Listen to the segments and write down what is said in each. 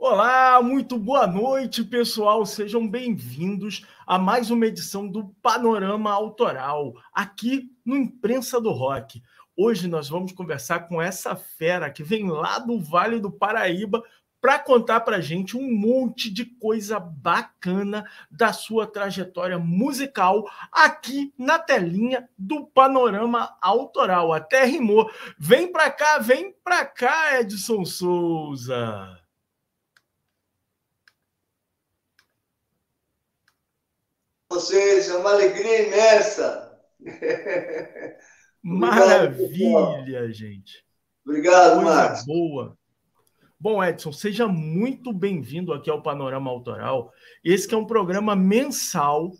Olá, muito boa noite, pessoal. Sejam bem-vindos a mais uma edição do Panorama Autoral, aqui no Imprensa do Rock. Hoje nós vamos conversar com essa fera que vem lá do Vale do Paraíba para contar para gente um monte de coisa bacana da sua trajetória musical aqui na telinha do Panorama Autoral. Até rimou. Vem para cá, vem para cá, Edson Souza. Vocês, é uma alegria imensa. Maravilha, gente. Obrigado, Coisa Marcos. boa. Bom, Edson, seja muito bem-vindo aqui ao Panorama Autoral. Esse é um programa mensal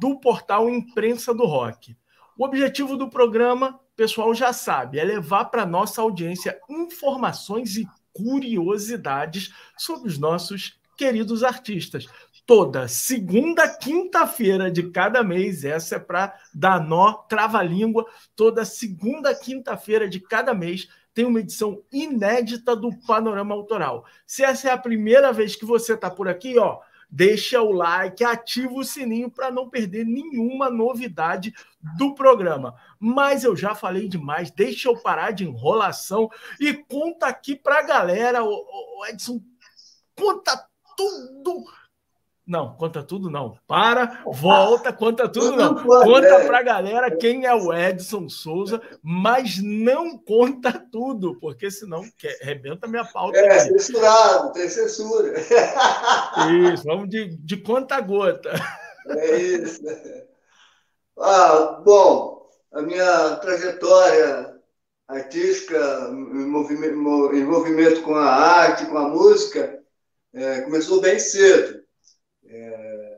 do portal Imprensa do Rock. O objetivo do programa, pessoal já sabe, é levar para nossa audiência informações e curiosidades sobre os nossos queridos artistas toda segunda quinta-feira de cada mês. Essa é para dar nó, trava-língua. Toda segunda quinta-feira de cada mês tem uma edição inédita do Panorama Autoral. Se essa é a primeira vez que você está por aqui, ó, deixa o like, ativa o sininho para não perder nenhuma novidade do programa. Mas eu já falei demais, deixa eu parar de enrolação e conta aqui para a galera, Edson, conta tudo não, conta tudo não. Para, volta, conta tudo não. Conta é. para a galera quem é o Edson Souza, mas não conta tudo, porque senão rebenta minha pauta. É, aqui. censurado, tem censura. Isso, vamos de, de conta gota. É isso. Ah, bom, a minha trajetória artística, envolvimento, envolvimento com a arte, com a música, é, começou bem cedo. É...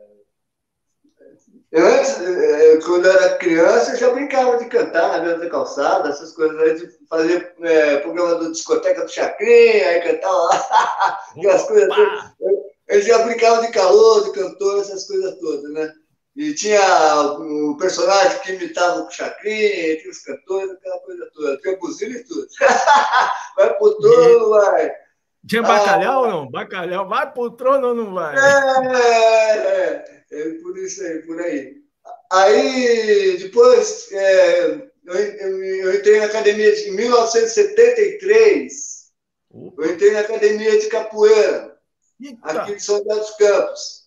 Antes, é, quando eu era criança, eu já brincava de cantar na beira da calçada, essas coisas, aí, de fazer é, programa do discoteca do Chacrinha, aí cantava lá, aquelas coisas todas. Eu já brincava de calor, de cantor, essas coisas todas, né? E tinha o personagem que imitava o Chacrinha, tinha os cantores, aquela coisa toda, tinha buzina e tudo. vai pro trono, vai. Tinha bacalhau ah, ou não? Bacalhau, vai pro trono ou não vai? É, é, é, por isso aí, por aí. Aí, depois, é, eu, eu, eu, entrei na academia de, em 1973. Opa. Eu entrei na academia de capoeira, Eita. aqui de São José dos Campos,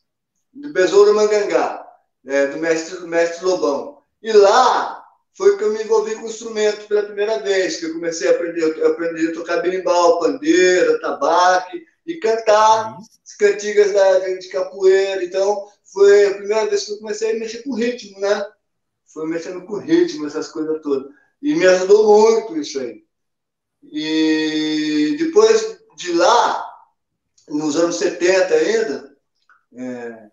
do Besouro Mangangá, é, do mestre, do mestre Lobão. E lá foi que eu me envolvi com o instrumento pela primeira vez, que eu comecei a aprender, eu aprendi a tocar berimbau, pandeira, tabaque e cantar as cantigas da, de capoeira. Então, foi a primeira vez que eu comecei a mexer com ritmo, né? Foi mexendo com ritmo, essas coisas todas. E me ajudou muito isso aí. E depois de lá, nos anos 70 ainda, é,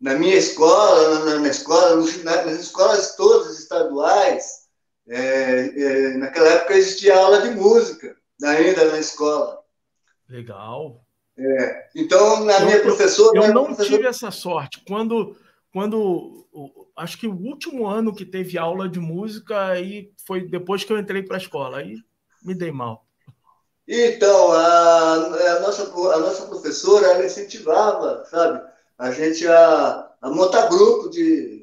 na minha escola, na, na escola, nas escolas todas estaduais, é, é, naquela época existia aula de música, ainda na escola. Legal. É, então, na eu, minha professora. Eu, eu não professora... tive essa sorte. Quando, quando. Acho que o último ano que teve aula de música aí foi depois que eu entrei para a escola. Aí me dei mal. Então, a, a, nossa, a nossa professora ela incentivava, sabe? a gente a, a montar grupo de,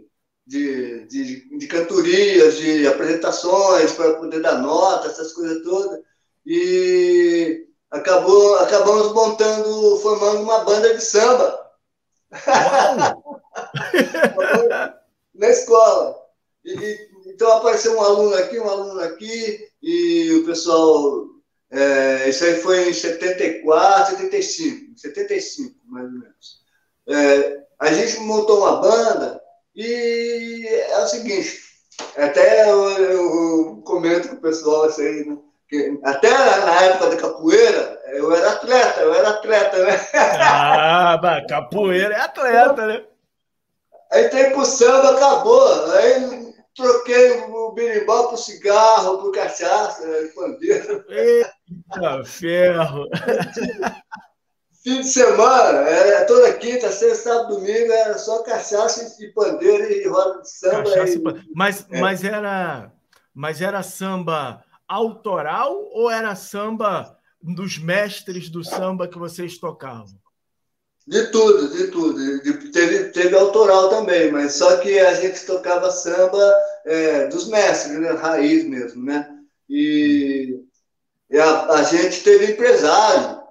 de, de, de cantorias, de apresentações para poder dar nota, essas coisas todas. E acabou, acabamos montando, formando uma banda de samba. Na escola. E, então apareceu um aluno aqui, um aluno aqui, e o pessoal. É, isso aí foi em 74, 75, 75, mais ou menos. É, a gente montou uma banda e é o seguinte, até eu, eu comento com o pessoal assim, né? que até na época da capoeira, eu era atleta, eu era atleta, né? Ah, capoeira é atleta, né? Aí tem pro samba, acabou. Aí troquei o berimbau pro cigarro, pro cachaça, né? pandeiro. Eita, ferro! Fim de semana, era toda quinta, sexta, sábado, domingo, era só cachaça e pandeiro e roda de samba. E... Mas, é. mas, era, mas era samba autoral ou era samba dos mestres do samba que vocês tocavam? De tudo, de tudo. De, teve, teve autoral também, mas só que a gente tocava samba é, dos mestres, né? Raiz mesmo, né? E, e a, a, gente teve empresário.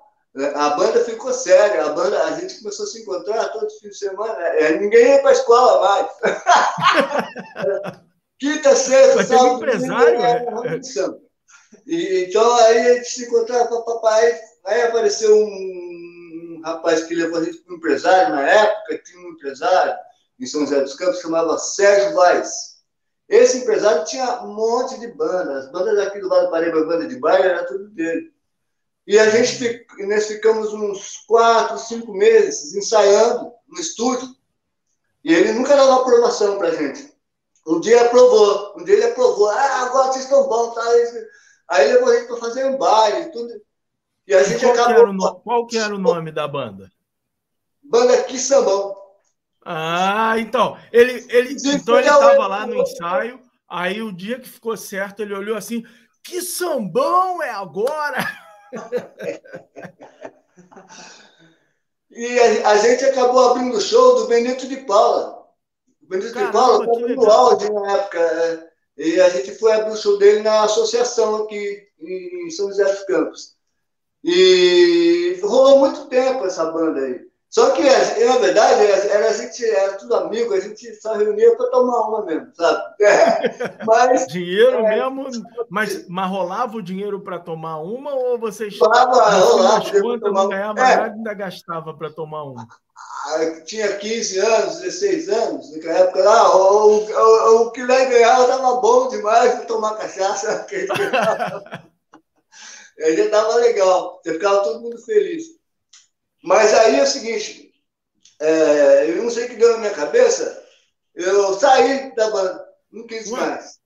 A banda ficou séria. A banda, a gente começou a se encontrar todo fim de semana. É, ninguém ia para a escola mais. Quinta, sexta, sábado, empresário, né? E, então aí a gente se encontrava, papai, aí apareceu um, um rapaz que levou a gente para um empresário na época, tinha um empresário em São José dos Campos, chamava Sérgio Vaz. Esse empresário tinha um monte de bandas, as bandas aqui do Vale do Paraíba, banda de baile, era tudo dele. E a gente, nós ficamos uns quatro, cinco meses ensaiando no estúdio, e ele nunca dava aprovação para a gente. Um dia aprovou, um dia ele aprovou, ah, agora vocês estão bons, tá? Aí levou a gente para fazer um baile, tudo. E a gente qual acabou. Que no... Qual que era o nome da banda? Banda Quissambão. Ah, então. Ele, ele, então ele estava lá no ensaio, aí o dia que ficou certo, ele olhou assim: que sambão é agora! e a, a, gente acabou abrindo o show do Benito de Paula. O Benito Caramba, de Paula estava no auge na época. É. E a gente foi abrir o show dele na associação aqui em São José dos Campos. E rolou muito tempo essa banda aí. Só que, na verdade, era, a gente era tudo amigo, a gente só reunia para tomar uma mesmo, sabe? É, mas, dinheiro é, mesmo, mas, mas rolava o dinheiro para tomar uma ou vocês rolava, rolava, quantas não ganhava é. nada ainda gastava para tomar uma? tinha 15 anos, 16 anos, naquela época lá, o, o, o que lá ganhava estava bom demais para tomar cachaça. aí já estava legal, ficava todo mundo feliz. Mas aí é o seguinte, é, eu não sei o que deu na minha cabeça, eu saí da banda, não quis Ué? mais.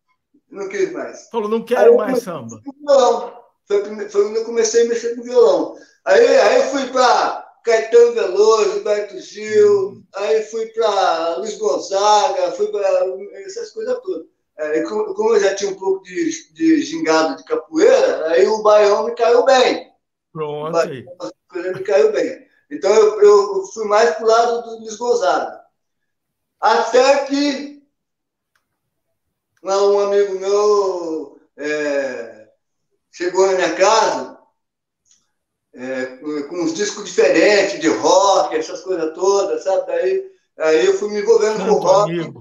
Não quis mais. Falou, não quero mais samba. Violão. Foi, foi quando eu comecei a mexer com violão. Aí, aí eu fui para Caetano Veloso, Beto Gil, uhum. aí fui para Luiz Gonzaga, fui para essas coisas todas. É, como eu já tinha um pouco de, de gingado de capoeira, aí o baião me caiu bem. Pronto. Aí. me caiu bem. Então eu, eu fui mais para o lado do Luiz Gonzaga. Até que um amigo meu é, chegou na minha casa é, com uns discos diferentes, de rock, essas coisas todas, sabe? Daí, aí eu fui me envolvendo com o rock.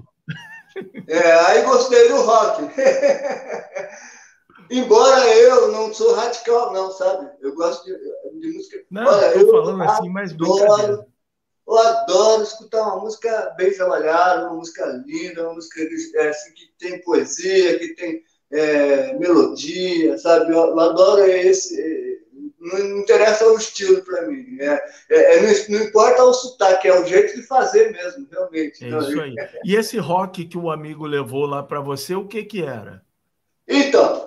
É, aí gostei do rock. Embora eu não sou radical, não, sabe? Eu gosto de, de música. Não, Olha, eu falando assim, mas adoro, Eu adoro escutar uma música bem trabalhada, uma música linda, uma música é, assim, que tem poesia, que tem é, melodia, sabe? Eu, eu adoro esse não interessa o estilo para mim. É, é, é, não, não, importa o sotaque, é o jeito de fazer mesmo, realmente. É isso aí. E esse rock que o amigo levou lá para você, o que que era? Então,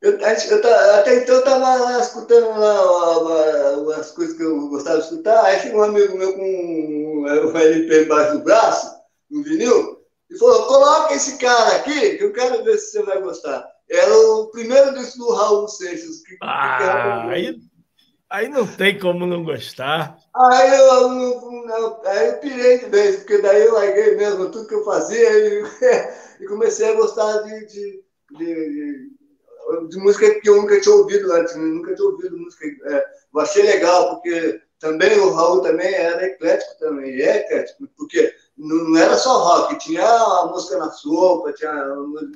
eu, eu, até então eu estava escutando lá as coisas que eu gostava de escutar, aí chegou um amigo meu com um LP embaixo do braço, um vinil, e falou, coloca esse cara aqui, que eu quero ver se você vai gostar. Era o primeiro disco do Raul Seixas. Que, ah, que aí, Aí não tem como não gostar. Aí eu, eu, aí eu pirei de vez, porque daí eu larguei mesmo tudo que eu fazia e, e comecei a gostar de, de, de, de, música que eu nunca tinha ouvido antes, né? nunca tinha ouvido música. É, eu achei legal, porque também o Raul também era eclético também, é eclético, porque não, era só rock, tinha a música na sopa, tinha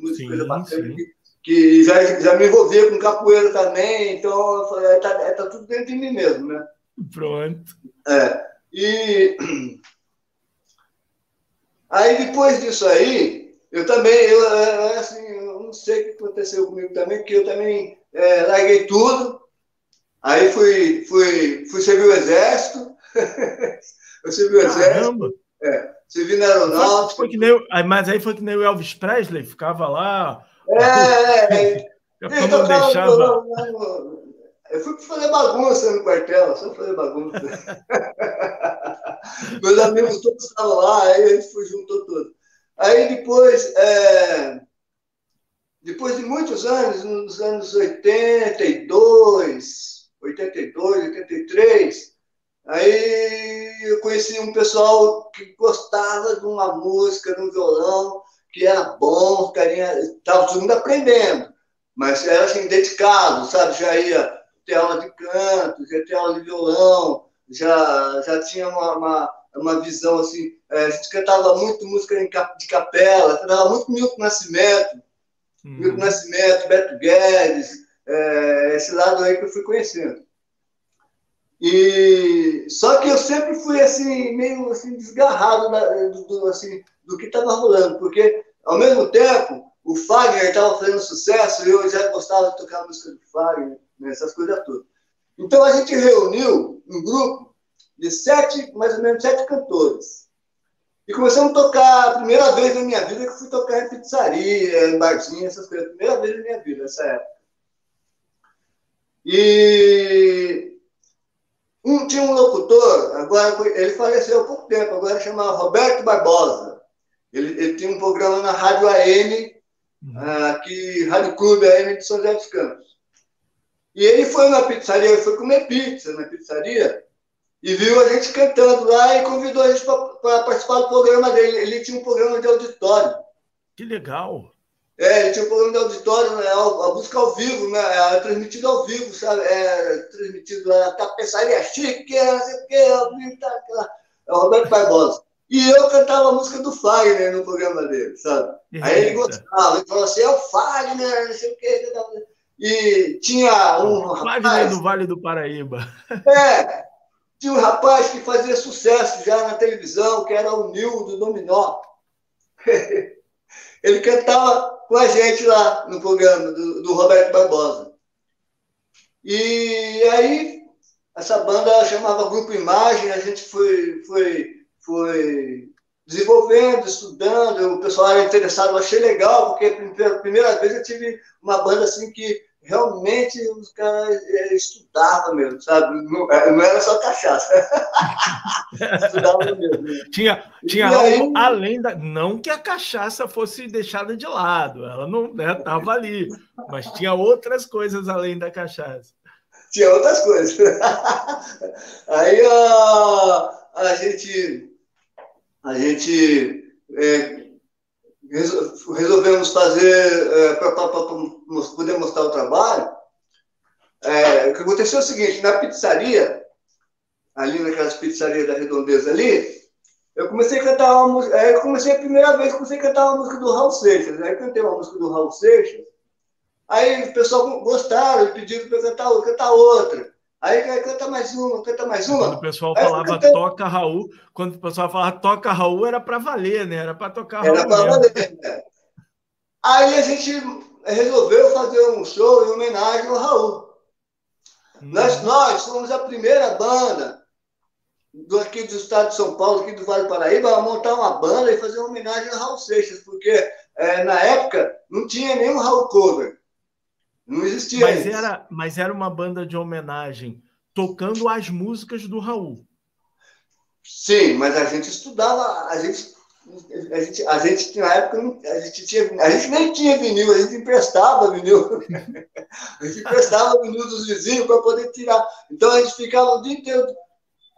música sim, coisa bacana que que já, já me envolvia com capoeira também, então eu falei, tá, é, tá tudo dentro de mim mesmo, né? Pronto. É. E aí depois disso aí, eu também, eu, assim, sei o que aconteceu comigo também, que eu também é, larguei tudo, aí fui, fui, fui servir o exército, eu servi o Caramba. exército, é, servi na aeronáutica. Foi que nem, mas aí foi que nem o Elvis Presley, ficava lá é, é. é. Eu não deixava. Eu fui fazer bagunça no quartel, só fazer bagunça. Meus amigos todos estavam lá, aí a gente foi juntou tudo. Aí depois, é... depois de muitos anos, nos anos 82, 82, 83. Aí eu conheci um pessoal que gostava de uma música, de um violão, que era bom, carinha, estava todo mundo aprendendo, mas era assim, dedicado, sabe? Já ia ter aula de canto, já ter aula de violão, já, já tinha uma, uma, uma visão assim. É, a gente cantava muito música de capela, cantava muito Milton Nascimento, uhum. Milton Nascimento, Beto Guedes, é, esse lado aí que eu fui conhecendo. E só que eu sempre fui assim meio assim desgarrado da, do, do, assim do que estava rolando, porque ao mesmo tempo o Fagner estava fazendo sucesso e eu já gostava de tocar música do Fagner, né, essas coisas todas. Então a gente reuniu um grupo de sete, mais ou menos sete cantores. E começamos a tocar a primeira vez na minha vida que fui tocar em pizzaria, em barzinho, essas coisas. Primeira vez na minha vida, nessa época. E um, tinha um locutor, agora ele faleceu há pouco tempo, agora chamava Roberto Barbosa. Ele, ele tinha um programa na Rádio AM, uhum. aqui, Rádio Clube AM de São José dos Campos. E ele foi na pizzaria, ele foi comer pizza na pizzaria, e viu a gente cantando lá e convidou a gente para participar do programa dele. Ele tinha um programa de auditório. Que legal! É, ele tinha um programa de auditório, né, a, música ao vivo, né, é, transmitido ao vivo, sabe? É, transmitido lá, tapeçaria chique, não sei o quê, tá, é o Roberto Barbosa. E eu cantava a música do Fagner no programa dele, sabe? Aí ele gostava, ele falou assim, é o Fagner, não sei o quê. E tinha um o Fagner rapaz, do Vale do Paraíba. É, tinha um rapaz que fazia sucesso já na televisão, que era o Nil do Dominó. ele cantava com a gente lá no programa do, do Roberto Barbosa. E aí, essa banda chamava Grupo Imagem, a gente foi, foi, foi desenvolvendo, estudando, o pessoal era interessado, eu achei legal, porque pela primeira vez eu tive uma banda assim que realmente os caras é, estudavam mesmo, sabe? Não, é, não era só cachaça. estudavam mesmo. Tinha, tinha algo aí, além da. Não que a cachaça fosse deixada de lado, ela não estava né, ali, mas tinha outras coisas além da cachaça. Tinha outras coisas. aí a, a gente. A gente. É, resolvemos fazer, é, para poder mostrar o trabalho, é, o que aconteceu é o seguinte, na pizzaria, ali naquelas pizzarias da Redondeza ali, eu comecei a cantar uma música, é, eu comecei a primeira vez, comecei a cantar uma música do Raul Seixas, aí eu cantei uma música do Raul Seixas, aí o pessoal gostaram, pediram para cantar, cantar outra. Aí canta mais uma, canta mais uma. Quando o pessoal falava toca Raul, quando o pessoal falava toca Raul, era para valer, né? Era para tocar Raul. Era para valer, né? Aí a gente resolveu fazer um show em homenagem ao Raul. Hum. Nós, nós fomos a primeira banda do, aqui do estado de São Paulo, aqui do Vale do Paraíba, a montar uma banda e fazer uma homenagem ao Raul Seixas, porque é, na época não tinha nenhum Raul cover. Não existia mas. Era, mas era uma banda de homenagem tocando as músicas do Raul. Sim, mas a gente estudava, a gente, a gente, a gente na época, a gente, tinha, a gente nem tinha vinil, a gente emprestava vinil. a gente emprestava vinil dos vizinhos para poder tirar. Então a gente ficava o dia inteiro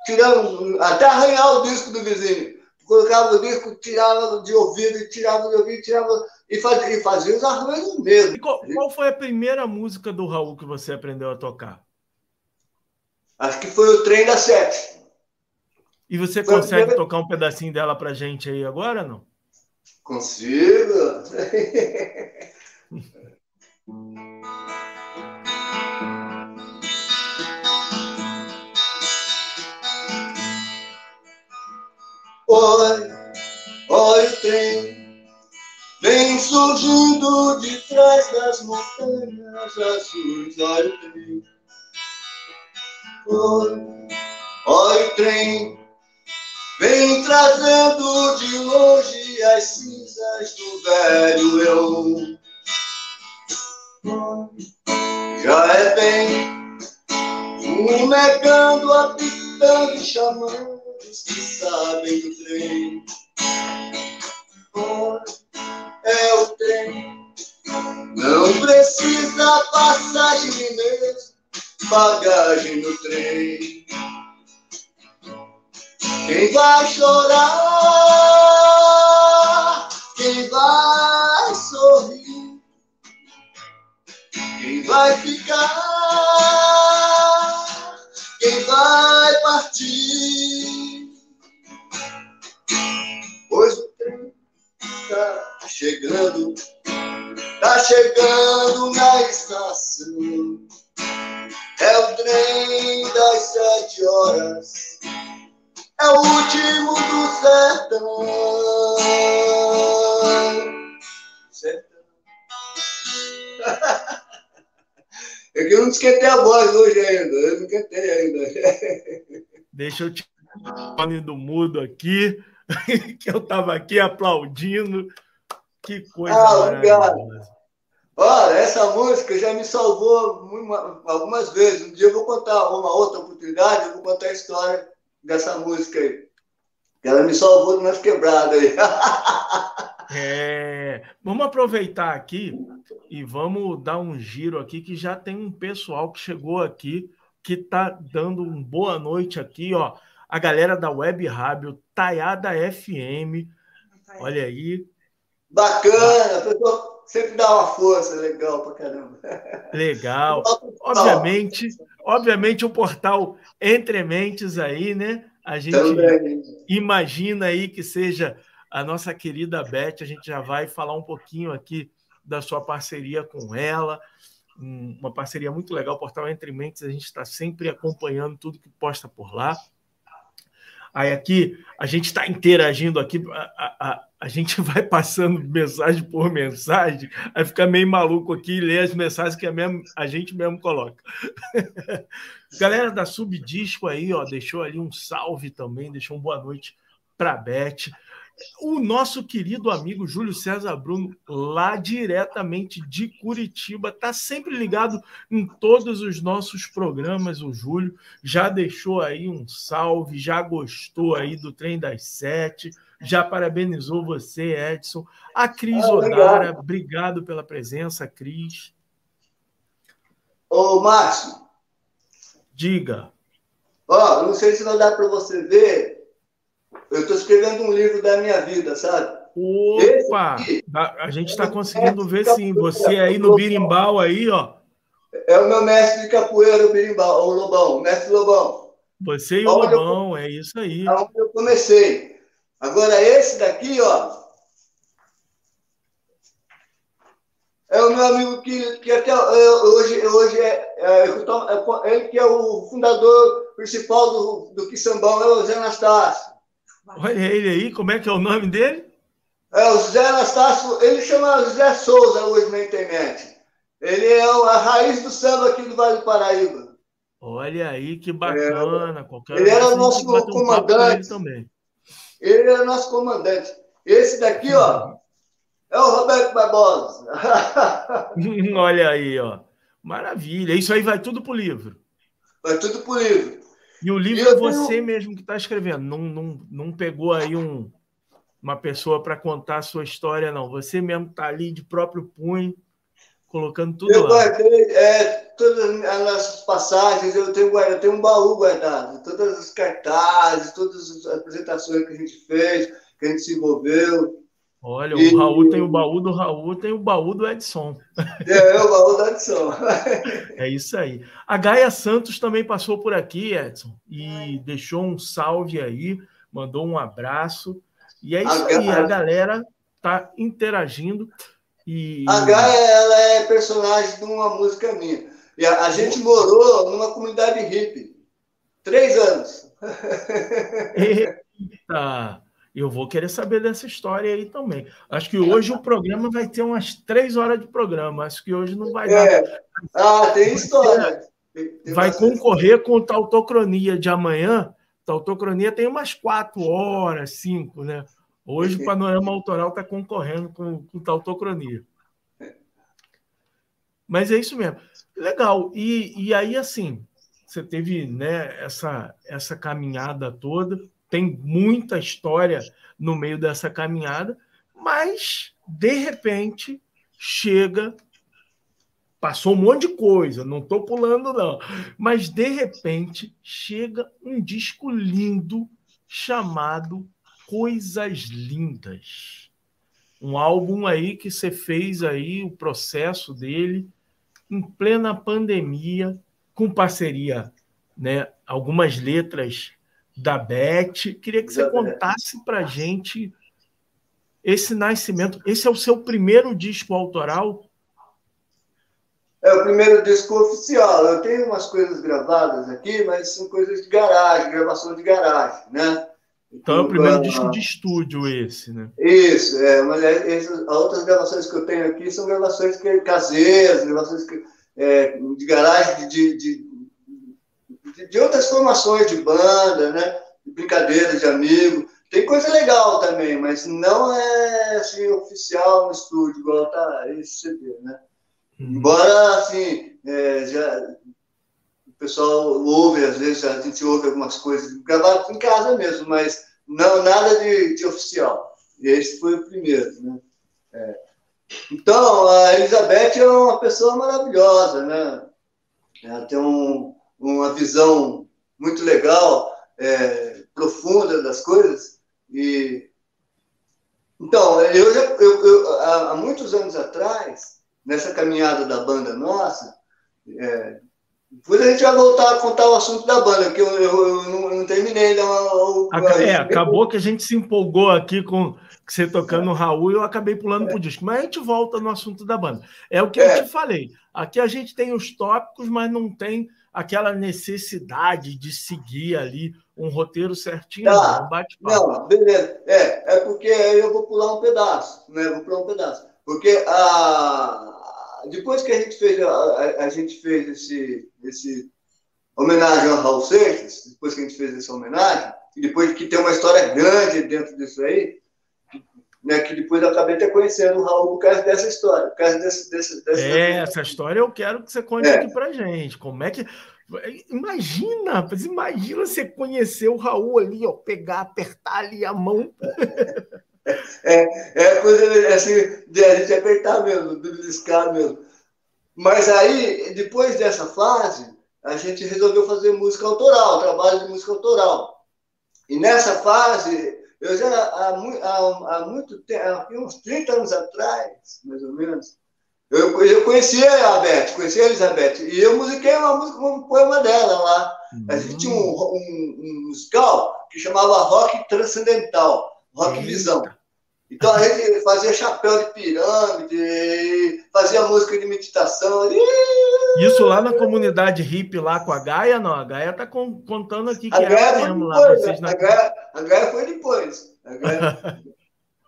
tirando, até arranhar o disco do vizinho. Colocava o disco, tirava de ouvido, tirava de ouvido, tirava e fazia, e fazia os arranjos mesmo. Qual, qual, foi a primeira música do Raul que você aprendeu a tocar? Acho que foi o Trem da Sete. E você foi consegue primeira... tocar um pedacinho dela pra gente aí agora, não? Consigo. Oi, oi, trem Vem surgindo de trás das montanhas azuis, olha o trem. Olha o trem, vem trazendo de longe as cinzas do velho eu. Já é bem, fumegando, apitando e chamando os que sabem do trem. Olha, é o trem. Não precisa passagem mesmo, bagagem no trem. Quem vai chorar? Quem vai sorrir? Quem vai ficar? Quem vai partir? Pois o trem está chegando, está chegando na estação. É o trem das sete horas é o último do sertão. Sertão. É que eu não esquentei a voz hoje ainda. Eu não esquentei ainda. Deixa eu fone do mudo aqui, que eu estava aqui aplaudindo. Que coisa ah, maravilhosa. Olha, essa música já me salvou algumas vezes. Um dia eu vou contar uma outra oportunidade, eu vou contar a história dessa música aí. Ela me salvou de umas quebradas aí. É, vamos aproveitar aqui e vamos dar um giro aqui, que já tem um pessoal que chegou aqui, que está dando uma boa noite aqui, ó. A galera da Web Rádio, Taiada FM. Olha aí. Bacana, a pessoa sempre dá uma força, legal pra caramba. Legal. Obviamente, obviamente o portal Entre Mentes aí, né? A gente Também. imagina aí que seja a nossa querida Beth, a gente já vai falar um pouquinho aqui da sua parceria com ela, uma parceria muito legal, o portal Entre Mentes, a gente está sempre acompanhando tudo que posta por lá. Aí aqui a gente está interagindo aqui, a, a, a, gente vai passando mensagem por mensagem, aí fica meio maluco aqui lê as mensagens que a, mesmo, a gente mesmo coloca. Galera da Subdisco aí, ó, deixou ali um salve também, deixou uma boa noite para a Beth. O nosso querido amigo Júlio César Bruno, lá diretamente de Curitiba, está sempre ligado em todos os nossos programas. O Júlio já deixou aí um salve, já gostou aí do trem das sete, já parabenizou você, Edson. A Cris ah, Odara, obrigado pela presença, Cris. Ô, Márcio. Diga. Ó, não sei se vai dar para você ver, eu estou escrevendo um livro da minha vida, sabe? Opa! Aqui, a gente está conseguindo ver sim. Você aí no birimbau aí, ó. É o meu mestre de capoeira, o birimbau, o Lobão, o mestre Lobão. Você e o Lobão, eu, é isso aí. Onde eu comecei. Agora esse daqui, ó, é o meu amigo que, que até é, hoje, hoje é, é, é, ele que é o fundador principal do, do Quissambão, é o Zé Anastácio. Olha ele aí, como é que é o nome dele? É o Zé Anastácio, ele chama Zé Souza hoje na internet. Ele é a raiz do samba aqui do Vale do Paraíba. Olha aí que bacana. É. ele era o nosso comandante. Ele, também. ele era o nosso comandante. Esse daqui, ó, é o Roberto Barbosa. Olha aí, ó. Maravilha. Isso aí vai tudo pro livro. Vai tudo pro livro. E o livro é você tenho... mesmo que está escrevendo, não, não, não pegou aí um, uma pessoa para contar a sua história, não. Você mesmo está ali de próprio punho, colocando tudo eu lá. guardei é, todas as nossas passagens, eu tenho, eu tenho um baú guardado, todas as cartazes, todas as apresentações que a gente fez, que a gente se envolveu. Olha, e... o Raul tem o baú do Raul, tem o baú do Edson. É, é o baú do Edson. é isso aí. A Gaia Santos também passou por aqui, Edson, e deixou um salve aí, mandou um abraço. E é isso a aí, Gaia... a galera tá interagindo. E... A Gaia, ela é personagem de uma música minha. E a, a gente morou numa comunidade hippie. Três anos. Eita! Eu vou querer saber dessa história aí também. Acho que hoje o programa vai ter umas três horas de programa. Acho que hoje não vai é. dar. Ah, tem história. vai concorrer com Tautocronia de amanhã. Tautocronia tem umas quatro horas, cinco, né? Hoje o Panorama Autoral está concorrendo com, com Tautocronia. Mas é isso mesmo. Legal. E, e aí, assim, você teve né, essa, essa caminhada toda tem muita história no meio dessa caminhada, mas de repente chega passou um monte de coisa, não estou pulando, não. Mas, de repente, chega um disco lindo chamado Coisas Lindas. Um álbum aí que você fez aí, o processo dele, em plena pandemia, com parceria, né? Algumas letras da Beth. Queria que você contasse para gente esse nascimento. Esse é o seu primeiro disco autoral? É o primeiro disco oficial. Eu tenho umas coisas gravadas aqui, mas são coisas de garagem, gravação de garagem, né? Então é o primeiro disco de estúdio esse, né? Isso, é. Mas essas, outras gravações que eu tenho aqui são gravações que, caseiras, gravações que, é, de garagem de, de, de, outras formações de banda, né? De brincadeira de amigo. Tem coisa legal também, mas não é assim, oficial no estúdio, igual tá esse CD, né? Uhum. Embora, assim, é, já, o pessoal ouve, às vezes a gente ouve algumas coisas gravadas em casa mesmo, mas não nada de, de oficial. E esse foi o primeiro, né? É. Então, a Elizabeth é uma pessoa maravilhosa, né? Ela tem um, uma visão muito legal, é, profunda das coisas. E então, eu já, eu, eu, há, muitos anos atrás, nessa caminhada da banda nossa, é, depois a gente vai voltar a contar o assunto da banda, que eu, eu, eu não, eu não terminei ainda. O, é, acabou que a gente se empolgou aqui com você tocando o Raul e eu acabei pulando é. pro disco. Mas a gente volta no assunto da banda. É o que é. eu te falei. Aqui a gente tem os tópicos, mas não tem aquela necessidade de seguir ali um roteiro certinho, tá. não, bate Não, beleza. É, é porque eu vou pular um pedaço, né? Vou pular um pedaço. Porque a, depois que a gente fez, a, a, a gente fez esse, esse homenagem ao Raul Seixas, depois que a gente fez essa homenagem, e depois que tem uma história grande dentro disso aí, né, que depois eu acabei até conhecendo o Raul por causa dessa história, por causa desse, desse, dessa... É, essa história eu quero que você conte é. aqui pra gente. Como é que. Imagina, imagina você conhecer o Raul ali, ó, pegar, apertar ali a mão. É, é coisa assim, de a gente apertar mesmo, de beliscar mesmo. Mas aí, depois dessa fase, a gente resolveu fazer música autoral, trabalho de música autoral. E nessa fase, eu já, há, há, há muito tempo, há uns 30 anos atrás, mais ou menos, eu, eu conhecia a Beth, conhecia a Elizabeth, e eu musiquei uma música, um poema dela lá. Uhum. A gente tinha um, um, um, musical que chamava Rock Transcendental, Rock Visão. Então a gente fazia chapéu de pirâmide, fazia música de meditação. Isso lá na comunidade hippie, lá com a Gaia, não. A Gaia está contando aqui que a Gaia mesmo depois, lá. Vocês né? a, Gaia, a Gaia foi depois. A Gaia,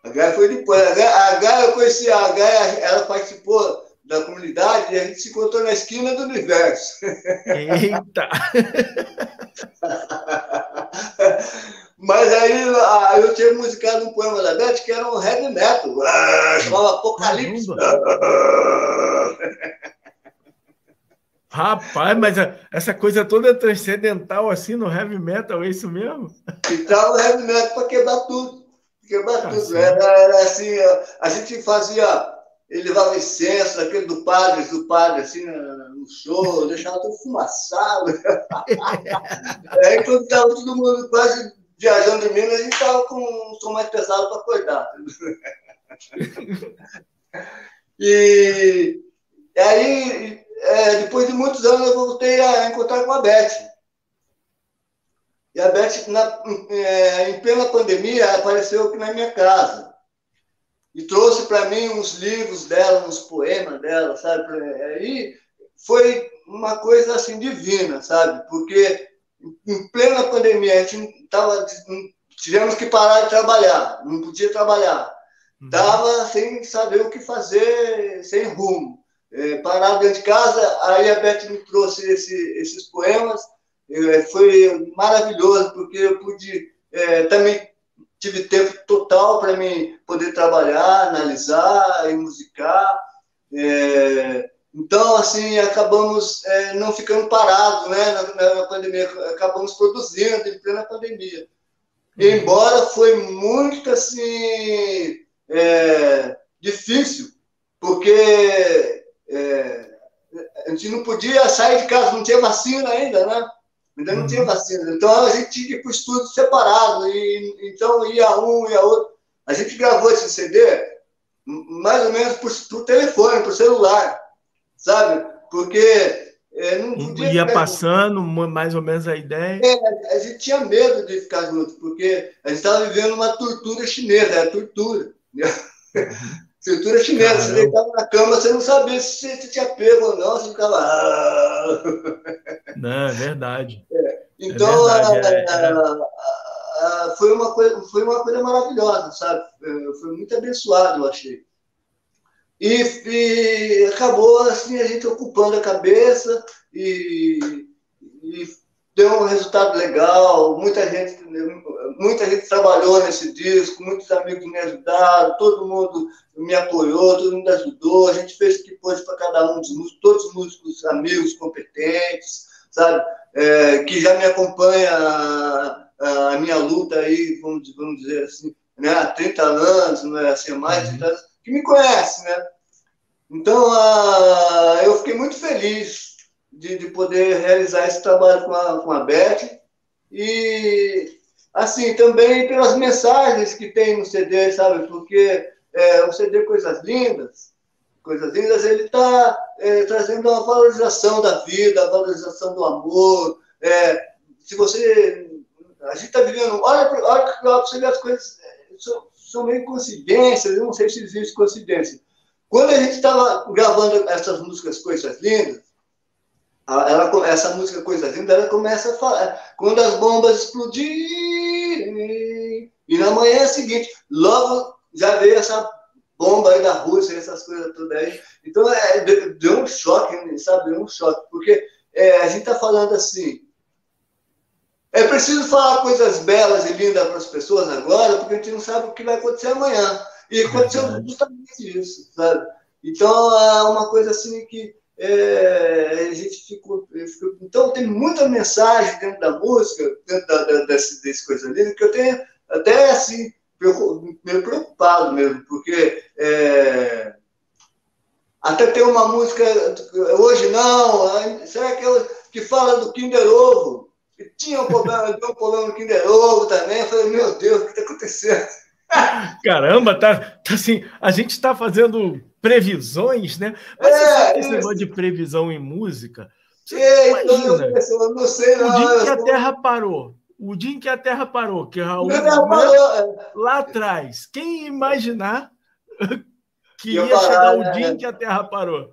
a Gaia foi depois. A Gaia, a Gaia, eu conheci a Gaia, ela participou da comunidade e a gente se encontrou na esquina do universo. Eita! Mas aí eu tinha musicado um poema da Beth que era um heavy metal, chamava Apocalipse. Rapaz, mas essa coisa toda transcendental assim no heavy metal, é isso mesmo? Então, o heavy metal para quebrar tudo. Quebrar ah, tudo. Era, era, assim, a gente fazia, ele levava incenso, aquele do padre, do padre, assim, no show, deixava tudo fumaçado. Aí quando estava todo mundo quase viajando Minas, a gente estava com um som mais pesado para acordar. e, e aí é, depois de muitos anos, eu voltei a encontrar com a Beth. E a Beth, na, é, em plena pandemia, apareceu aqui na minha casa. E trouxe para mim uns livros dela, uns poemas dela, sabe? Aí foi uma coisa assim divina, sabe? Porque em plena pandemia, a gente tava, tivemos que parar de trabalhar, não podia trabalhar. Estava uhum. sem saber o que fazer, sem rumo é, parado dentro de casa, aí a Beth me trouxe esse, esses poemas, é, foi maravilhoso, porque eu pude, é, também tive tempo total para mim poder trabalhar, analisar e musicar, é, então, assim, acabamos é, não ficando parados né, na, na, pandemia, acabamos produzindo em plena pandemia. Uhum. Embora foi muito, assim, é, difícil, porque é, a gente não podia sair de casa, não tinha vacina ainda, né? Ainda não uhum. tinha vacina. Então a gente tinha que ir para o estúdio separado. E, então ia um, ia outro. A gente gravou esse CD mais ou menos por, por telefone, por celular, sabe? Porque é, não podia ia passando junto. mais ou menos a ideia. É, a gente tinha medo de ficar junto, porque a gente estava vivendo uma tortura chinesa, era tortura. Uhum. Tortura chinesa, Caramba. você deitava na cama, você não sabia se você tinha pego ou não, você ficava. Ah. Não, é verdade. É. Então, é verdade, a, é, a, a, foi, uma coisa, foi uma coisa maravilhosa, sabe? É, foi muito abençoado, eu achei. E, e acabou assim a gente ocupando a cabeça e, e deu um resultado legal, muita gente, muita gente trabalhou nesse disco, muitos amigos me ajudaram, todo mundo me apoiou, todo mundo ajudou, a gente fez o que pôde para cada um dos músicos, todos os músicos amigos competentes, sabe, é, que já me acompanha a, a, minha luta aí, vamos, vamos dizer assim, né, há 30 anos, né, assim, mais de 30 anos, que me conhece, né? Então, a, eu fiquei muito feliz de, de poder realizar esse trabalho com a, com a Beth. E, assim, também pelas mensagens que tem no CD, sabe? Porque é, o CD Coisas Lindas, Coisas Lindas, ele está é, trazendo uma valorização da vida, a valorização do amor. É, se você. A gente está vivendo. Olha, olha para você ver as coisas. É, são, são meio coincidências, eu não sei se existe coincidência. Quando a gente estava gravando essas músicas Coisas Lindas, ela, essa música Coisa Linda, ela começa a falar, quando as bombas explodirem, e na manhã seguinte, logo já veio essa bomba aí da Rússia, essas coisas todas aí. Então, é, deu um choque, sabe? Deu um choque, porque é, a gente está falando assim, é preciso falar coisas belas e lindas para as pessoas agora, porque a gente não sabe o que vai acontecer amanhã. E aconteceu justamente isso, sabe? Então, é uma coisa assim que é, a gente ficou, ficou, Então, tem muita mensagem dentro da música, dentro da, da, desse, desse coisa linda, que eu tenho até assim, meio preocupado mesmo, porque é, até tem uma música, hoje não, será que, eu, que fala do Kinder Ovo? Tinha um problema, deu um problema no Kinder Ovo também. Eu falei, meu Deus, o que está acontecendo? Caramba, tá, tá assim, a gente está fazendo previsões, né? Mas é, esse negócio de previsão em música? É, imagina, eu não sei não. O dia que a Terra parou, o dia em que a Terra parou, que Raul é. lá atrás, quem imaginar que ia parar, chegar o dia em que a Terra parou?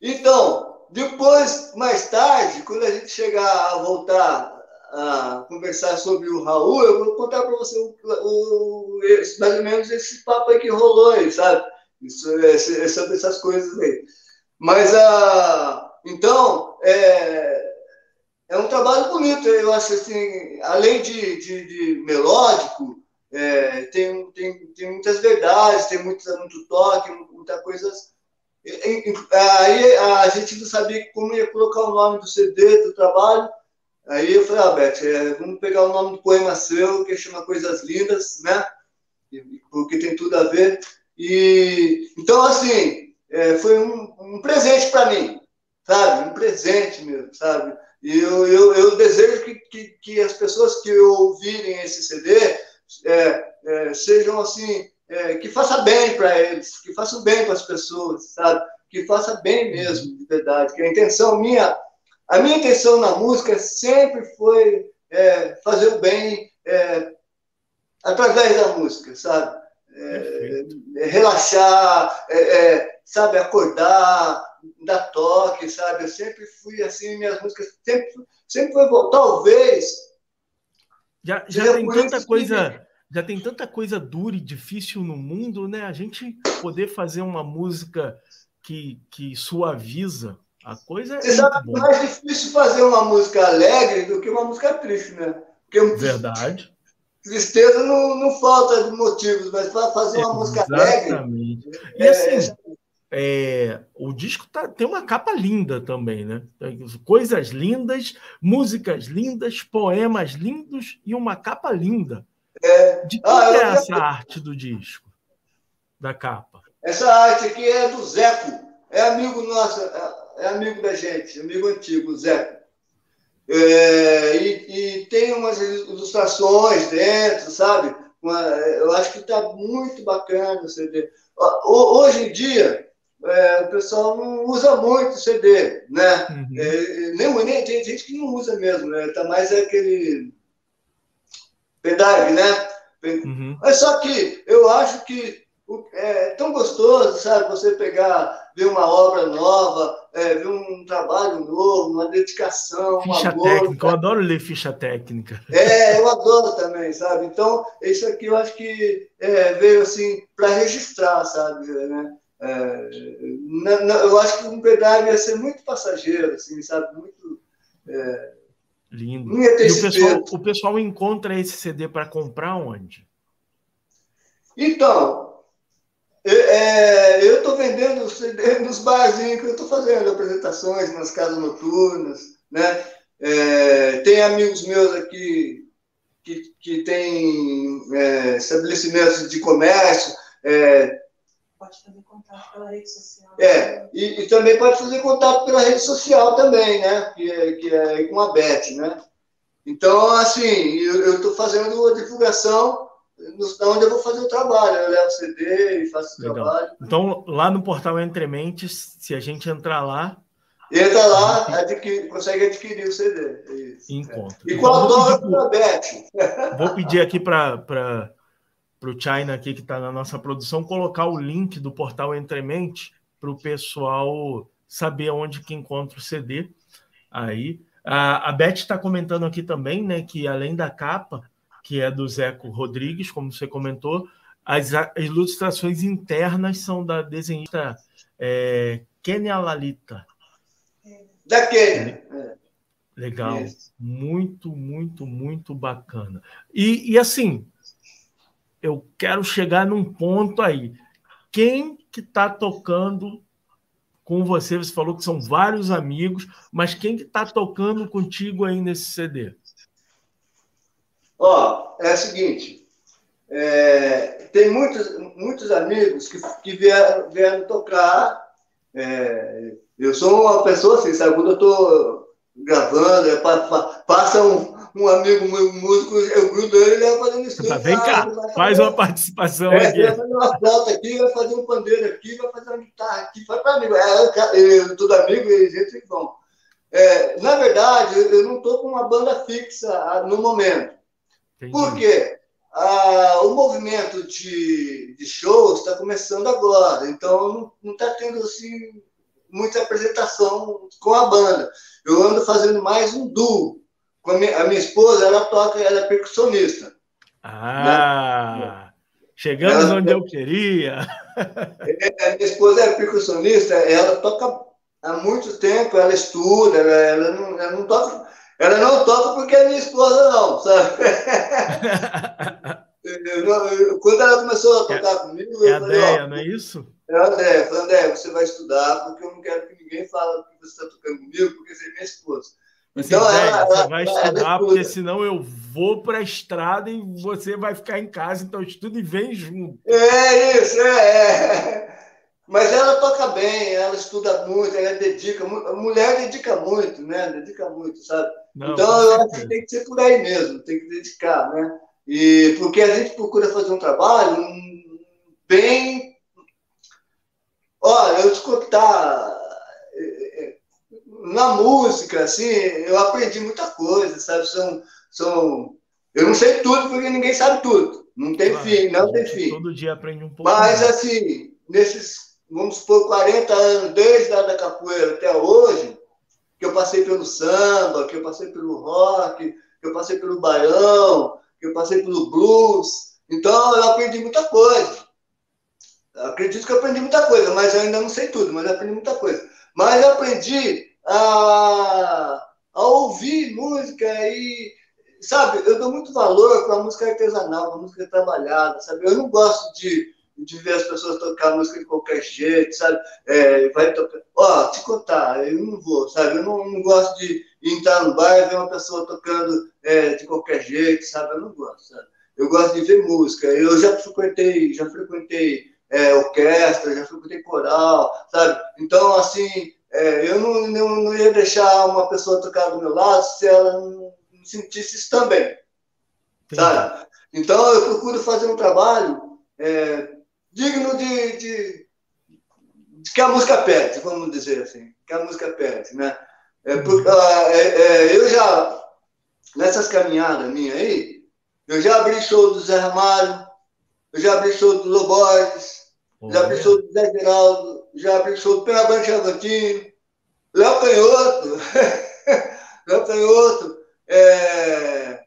Então, depois, mais tarde, quando a gente chegar a voltar a conversar sobre o Raul, eu vou contar para você o, o, mais ou menos esse papo aí que rolou aí, sabe? Isso, é, é sobre essas coisas aí. Mas, ah, então, é, é um trabalho bonito, eu acho assim, além de, de, de melódico, é, tem, tem, tem muitas verdades, tem muito, muito toque, muita coisa. Aí a gente não sabia como ia colocar o nome do CD, do trabalho, Aí eu falei, ah, Beth, é, vamos pegar o nome do poema seu, que chama Coisas Lindas, né? Porque tem tudo a ver. E então, assim, é, foi um, um presente para mim, sabe? Um presente mesmo, sabe? E eu, eu, eu desejo que, que, que, as pessoas que ouvirem esse CD é, é, sejam assim, é, que faça bem para eles, que façam bem para as pessoas, sabe? Que faça bem mesmo, de verdade. Que a intenção minha a minha intenção na música sempre foi é, fazer o bem é, através da música, sabe? É relaxar, é, é, sabe? Acordar, dar toque, sabe? Eu sempre fui assim, minhas músicas sempre, sempre foi bom. Talvez. Já, já tem tanta coisa. Que... Já tem tanta coisa dura e difícil no mundo, né? A gente poder fazer uma música que, que suaviza a coisa é. Que é mais difícil fazer uma música alegre do que uma música triste, né? Porque Verdade. Tristeza não, não falta de motivos, mas para fazer uma música alegre. Exatamente. E é, assim, é, o disco tá, tem uma capa linda também, né? Coisas lindas, músicas lindas, poemas lindos e uma capa linda. É. De quem ah, é essa arte do disco? Da capa? Essa arte aqui é do Zeco. é amigo nosso, é, amigo da gente, amigo antigo, o Zé. É, e, e, tem umas ilustrações dentro, sabe? Uma, eu acho que está muito bacana o CD. Hoje em dia, é, o pessoal não usa muito CD, né? Uhum. É, nem, nem, tem gente que não usa mesmo, né? Tá mais aquele pendrive, né? Uhum. Mas só que eu acho que é tão gostoso, sabe? Você pegar, ver uma obra nova, é, ver um trabalho novo, uma dedicação, ficha amor, técnica. Eu adoro ler ficha técnica. É, eu adoro também, sabe? Então, isso aqui eu acho que é, veio assim para registrar, sabe? Né? É, não, não, eu acho que um pedágio ia ser muito passageiro, assim, sabe? Muito. É, Lindo. E o pessoal, o pessoal encontra esse CD para comprar onde? Então, é, eu estou vendendo nos barzinhos que eu estou fazendo, apresentações nas casas noturnas, né? É, tem amigos meus aqui que, que têm é, estabelecimentos de comércio. É, pode fazer contato pela rede social. É, e, e, também pode fazer contato pela rede social também, né? Que é, que é com a Beth, né? Então, assim, eu estou fazendo a divulgação onde eu vou fazer o trabalho. Eu levo CD e faço o trabalho. Então, lá no portal Entre Mentes, se a gente entrar lá. Entra lá, adquire, consegue adquirir o CD. Isso, Encontra. É. E com então, a Beth. Vou pedir aqui para o China, aqui, que está na nossa produção, colocar o link do portal Entre Mentes para o pessoal saber onde que encontra o CD. Aí. A, a Beth está comentando aqui também, né, que além da capa, que é do Zeco Rodrigues, como você comentou. As, ilustrações internas são da desenhista é, Kenia Lalita. Da Kenia. Legal. Muito, muito, muito bacana. E, e assim, eu quero chegar num ponto aí. Quem que está tocando com você? Você falou que são vários amigos, mas quem que está tocando contigo aí nesse CD? Ó, é o seguinte, é, tem muitos, muitos amigos que, que vieram, vieram tocar. É, eu sou uma pessoa assim, sabe? Quando eu estou gravando, é, passa um, um amigo um músico, eu grudo ele e leva fazer um estúdio. Tá, vem cá, faz uma participação é, aqui. Vai fazer uma flauta aqui, vai fazer um pandeiro aqui, vai fazer uma guitarra aqui, faz para amigo. É, eu, tudo amigo e gente bom. É, na verdade, eu não estou com uma banda fixa ah, no momento. Entendi. Por quê? Ah, o movimento de, de shows está começando agora, então não está tendo assim, muita apresentação com a banda. Eu ando fazendo mais um duo. A minha, a minha esposa, ela toca, ela é percussionista. Ah, né? chegamos ela, onde eu queria. É, a minha esposa é percussionista, ela toca há muito tempo, ela estuda, ela, ela, não, ela não toca ela não toca porque é minha esposa, não, sabe? Quando ela começou a tocar é, comigo, é eu falei, não é isso? É a ideia. Eu falei, André, você vai estudar, porque eu não quero que ninguém fale que você está tocando comigo, porque você é minha esposa. Então, você vai estudar, porque senão eu vou para a estrada e você vai ficar em casa, então estuda e vem junto. É isso, é. é. Mas ela toca bem, ela estuda muito, ela dedica muito. A mulher dedica muito, né? Dedica muito, sabe? Não, então, eu acho que tem que ser por aí mesmo, tem que dedicar, né? E, porque a gente procura fazer um trabalho bem. Olha, eu te contar. Na música, assim, eu aprendi muita coisa, sabe? São, são... Eu não sei tudo, porque ninguém sabe tudo. Não tem claro, fim, não tem fim. Todo dia aprende um pouco. Mas, mais. assim, nesses vamos supor, 40 anos, desde a da capoeira até hoje, que eu passei pelo samba, que eu passei pelo rock, que eu passei pelo baião, que eu passei pelo blues. Então, eu aprendi muita coisa. Acredito que eu aprendi muita coisa, mas eu ainda não sei tudo, mas eu aprendi muita coisa. Mas eu aprendi a, a ouvir música e, sabe, eu dou muito valor para a música artesanal, para a música trabalhada, sabe? Eu não gosto de de ver as pessoas tocar música de qualquer jeito, sabe? É, vai tocar. Ó, te contar, eu não vou, sabe? Eu não, não gosto de entrar no bar e ver uma pessoa tocando é, de qualquer jeito, sabe? Eu não gosto, sabe? Eu gosto de ver música. Eu já frequentei, já frequentei é, orquestra, já frequentei coral, sabe? Então, assim, é, eu não, não, não, ia deixar uma pessoa tocar do meu lado se ela não sentisse isso também, sabe? Então, eu procuro fazer um trabalho é, digno de, de, de, que a música pede, vamos dizer assim, que a música pede, né? É, por, ah, é, é, eu já, nessas caminhadas minhas aí, eu já abri show do Zé Ramalho, eu já abri show do Loborges, já abri show do Zé Geraldo, já show do Penabante Chavantino, Léo Canhoto, Léo Canhoto. É...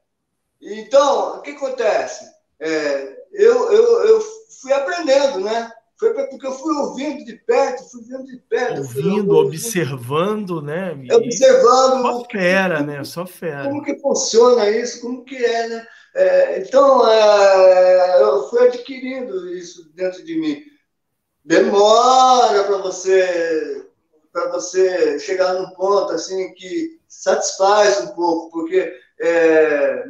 Então, o que acontece? É, eu, eu, eu fui aprendendo, né? Foi porque eu fui ouvindo de perto, fui vendo de perto. Ouvindo, observando, né? E observando. Só fera, né? Só fera. Como que funciona isso, como que é, né? É, então, é, eu fui adquirindo isso dentro de mim. Demora para você para você chegar num ponto assim que satisfaz um pouco, porque é,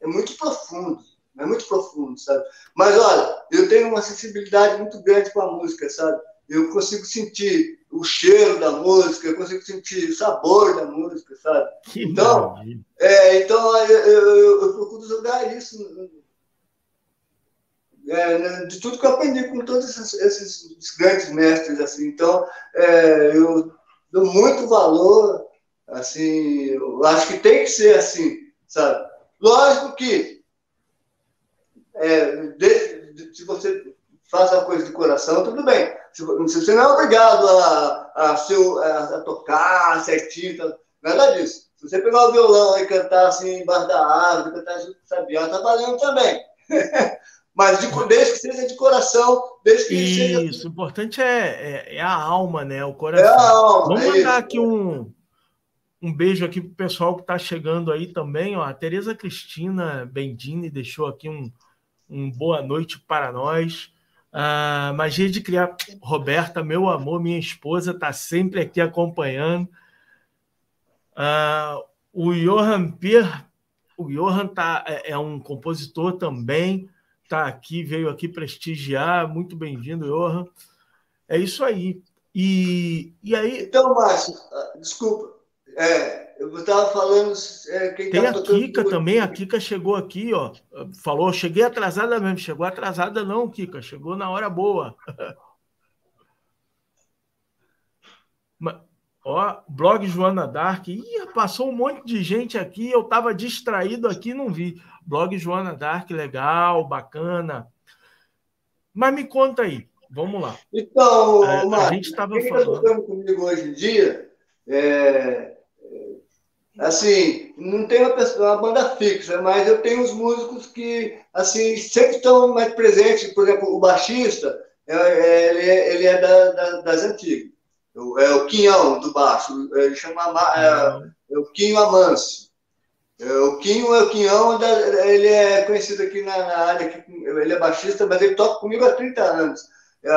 é muito profundo é muito profundo, sabe? Mas olha, eu tenho uma sensibilidade muito grande com a música, sabe? Eu consigo sentir o cheiro da música, eu consigo sentir o sabor da música, sabe? Que então, é, então eu, eu, eu, procuro jogar isso é, né, de tudo que eu aprendi com todos esses, esses grandes mestres, assim. Então, é, eu dou muito valor, assim, eu acho que tem que ser assim, sabe? Lógico que é, de, se você faz a coisa de coração, tudo bem. Se, você não é obrigado a, a, seu, a, a tocar certinho, tá, nada disso. Se você pegar o violão e cantar assim embaixo da árvore, cantar sabiá, tá valendo também. Mas de, desde que seja de coração, desde que Isso, seja... Isso, o importante é, é, é, a alma, né? O coração. É a alma, Vamos é mandar isso. aqui um, um beijo aqui pro pessoal que está chegando aí também. Ó. A Tereza Cristina Bendini deixou aqui um, um boa noite para nós. Uh, magia de criar. Roberta, meu amor, minha esposa, está sempre aqui acompanhando. Uh, o Johan Pier, o Johan tá, é, é um compositor também, está aqui, veio aqui prestigiar. Muito bem-vindo, Johan. É isso aí. E, e aí. Então, Márcio, ah, desculpa. É, eu estava falando. É, quem Tem a Kika também, a Kika chegou aqui, ó. Falou, cheguei atrasada mesmo. Chegou atrasada, não, Kika, chegou na hora boa. ó, blog Joana Dark. Ih, passou um monte de gente aqui, eu estava distraído aqui, não vi. Blog Joana Dark, legal, bacana. Mas me conta aí, vamos lá. Então, é, Marcos, a gente estava falando. Está comigo hoje em dia é, assim, não tem uma, pessoa, uma, banda fixa, mas eu tenho os músicos que, assim, sempre estão mais presentes. Por exemplo, o baixista, é, é, ele é, ele é da, da, das antigas. É o Quinhão, do baixo. Ele chama... É, é o Quinho Amâncio. É, o Quinho é o Quinhão, ele é conhecido aqui na, área, ele é baixista, mas ele toca comigo há 30 anos. É,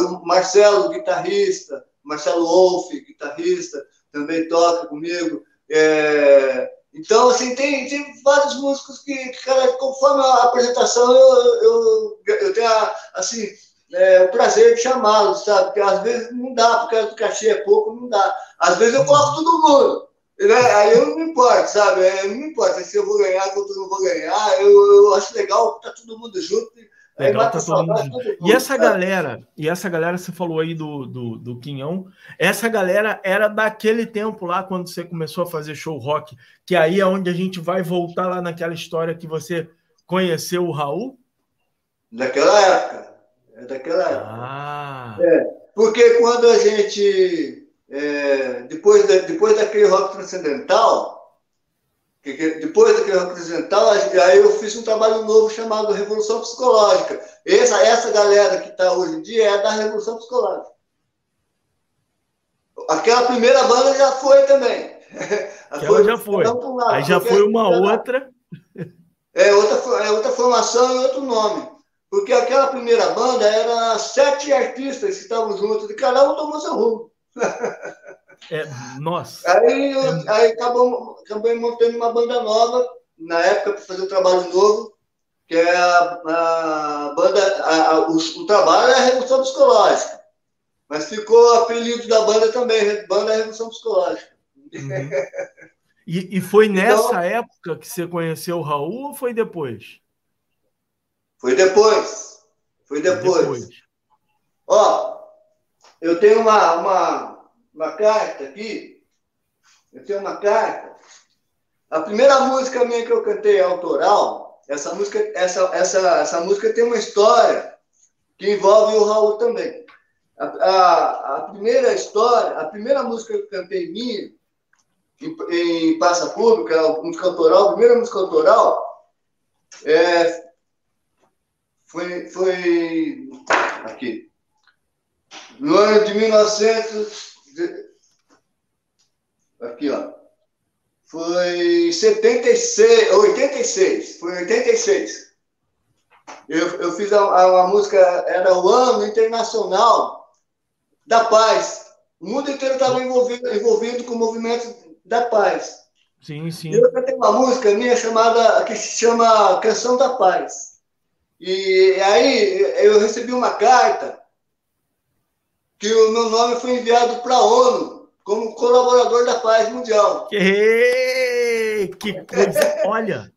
o Marcelo, guitarrista, Marcelo Wolff, guitarrista, também toca comigo. É, então, assim, tem, tem vários músicos que, cara, conforme a apresentação, eu, eu, eu tenho, assim, é, o prazer de chamá-los, sabe? Porque às vezes não dá, porque o cachê é pouco, não dá. Às vezes eu coloco todo mundo. Né? Aí eu não me importo, sabe? Eu não me importa se eu vou ganhar, quanto eu não vou ganhar. Eu, eu acho legal tá todo mundo junto Legal, tá todo mundo... E essa galera, e essa galera, você falou aí do, do, do Quinhão, essa galera era daquele tempo lá, quando você começou a fazer show rock, que aí é onde a gente vai voltar lá naquela história que você conheceu o Raul? Daquela época. É daquela época. Ah. É, porque quando a gente. É, depois, da, depois daquele rock transcendental, depois daquele represental, aí eu fiz um trabalho novo chamado Revolução Psicológica. Essa, essa galera que está hoje em dia é da Revolução Psicológica. Aquela primeira banda já foi também. Aquela já foi. Um lado, aí já foi uma outra. É outra, é outra formação e outro nome. Porque aquela primeira banda era sete artistas que estavam juntos, e cada um tomou seu rumo. É, nossa. Aí, eu, aí acabou, acabou montando uma banda nova, na época, para fazer um trabalho novo, que é a, a banda, a, a, o, o, trabalho é a Revolução Psicológica, mas ficou o apelido da banda também, Banda Revolução Psicológica. Uhum. E, e, foi então nessa então, época que você conheceu o Raul ou foi depois? Foi depois. Foi depois. depois. Ó, eu tenho uma, uma, uma carta aqui. Eu tenho uma carta. A primeira música minha que eu cantei autoral, essa música, essa, essa, essa música tem uma história que envolve o Raul também. A, a, a primeira história, a primeira música que eu cantei minha, em, em praça pública, música autoral, a primeira música autoral, é, foi, foi aqui. No ano de 1900, aqui ó, foi 76, 86, foi 86. Eu, eu fiz a, a, a música, era o ano internacional da paz. O mundo inteiro estava envolvido, envolvido com o movimento da paz. Sim, sim. E eu cantei uma música minha chamada, que se chama Canção da Paz. E aí eu recebi uma carta que o meu nome foi enviado para a ONU como colaborador da paz mundial. Que, que coisa! Olha,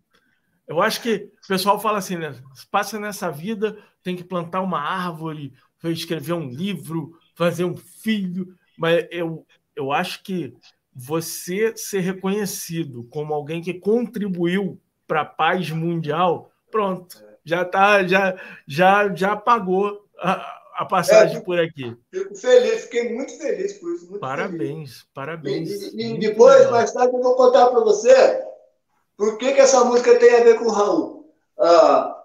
eu acho que o pessoal fala assim, né? Passa nessa vida, tem que plantar uma árvore, escrever um livro, fazer um filho, mas eu, eu acho que você ser reconhecido como alguém que contribuiu para a paz mundial, pronto já tá, já, já, já pagou a passagem é, por aqui. Fico feliz, fiquei muito feliz por isso. parabéns, feliz. parabéns. E, e, depois, legal. mais tarde, eu vou contar para você por que, que essa música tem a ver com o Raul. Ah,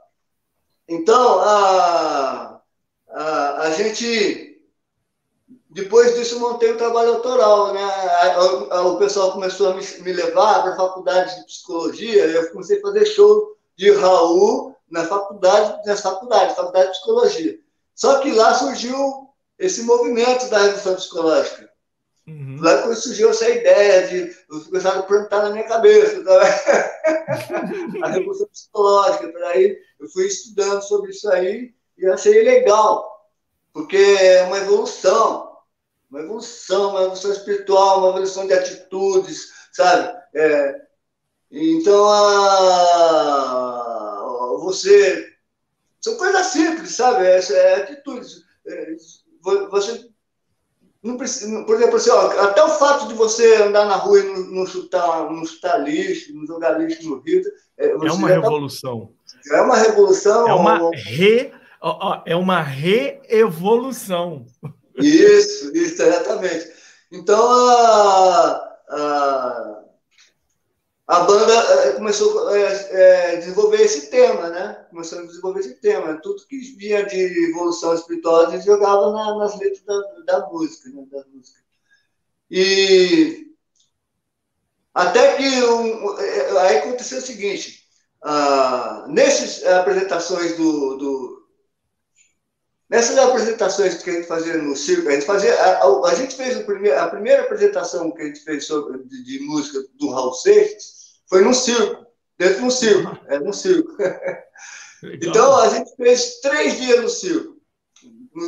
então, a, a, a gente. Depois disso, montei o um trabalho autoral. Né? o pessoal começou a me, me levar para a faculdade de psicologia, eu comecei a fazer show de Raul na faculdade, nas faculdades, faculdade de psicologia. Só que lá surgiu esse movimento da revolução psicológica. Uhum. Lá surgiu essa ideia de começaram a plantar na minha cabeça tá? a revolução psicológica. Aí eu fui estudando sobre isso aí e achei legal, porque é uma evolução, uma evolução, uma evolução espiritual, uma evolução de atitudes, sabe? É, então a você. São coisas simples, sabe? É, é atitudes. É, você não precisa, por exemplo, assim, ó, até o fato de você andar na rua e não, não, chutar, não chutar lixo, não jogar lixo no rio. É, é uma tá revolução. Tá, é uma revolução. É uma, re, é uma reevolução. Isso, isso, exatamente. Então, a, a, a banda eh, começou a eh, é, desenvolver esse tema, né? Começou a desenvolver esse tema. Tudo que vinha de evolução espiritual, eles jogavam na, nas letras da, da música, né? da música. E até que um, eh, aí aconteceu o seguinte, ah, nessas apresentações do, do, nessas apresentações que a gente fazia no circo, a gente fazia a, a, a gente fez a primeira apresentação que a gente fez sobre, de, de música do Raul Seixas foi num circo, dentro de um circo, é num circo. então a gente fez três dias no circo,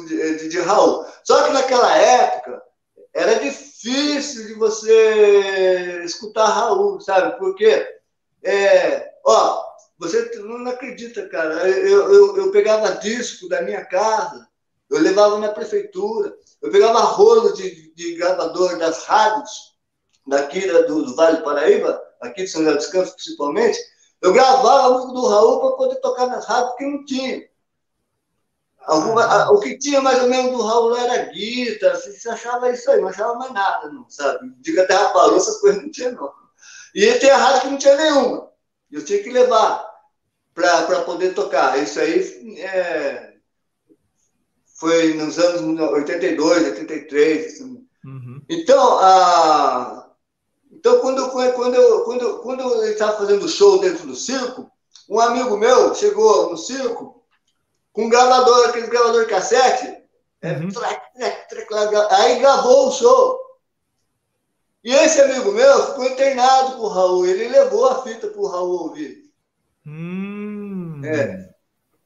de, de Raul. Só que naquela época era difícil de você escutar Raul, sabe? Porque, é, ó, você não acredita, cara. Eu, eu, eu pegava disco da minha casa, eu levava na prefeitura, eu pegava rolo de, de gravador das rádios daqui do, do Vale do Paraíba, aqui de São José dos Campos principalmente, eu gravava a música do Raul para poder tocar nas rádios, porque não tinha. Alguma, a, o que tinha mais ou menos do Raul era guitarra, você, você achava isso aí, não achava mais nada, não, sabe? Diga até a parou, essas coisas não tinha, não. E tem a rádio que não tinha nenhuma. Eu tinha que levar para poder tocar. Isso aí é, foi nos anos 82, 83. Assim. Uhum. Então, a, então, quando, quando, eu, quando, quando ele estava fazendo show dentro do circo, um amigo meu chegou no circo com um gravador, aquele gravador cassete, é, uhum. aí gravou o show. E esse amigo meu ficou internado com o Raul, ele levou a fita para o Raul ouvir. Hum. É.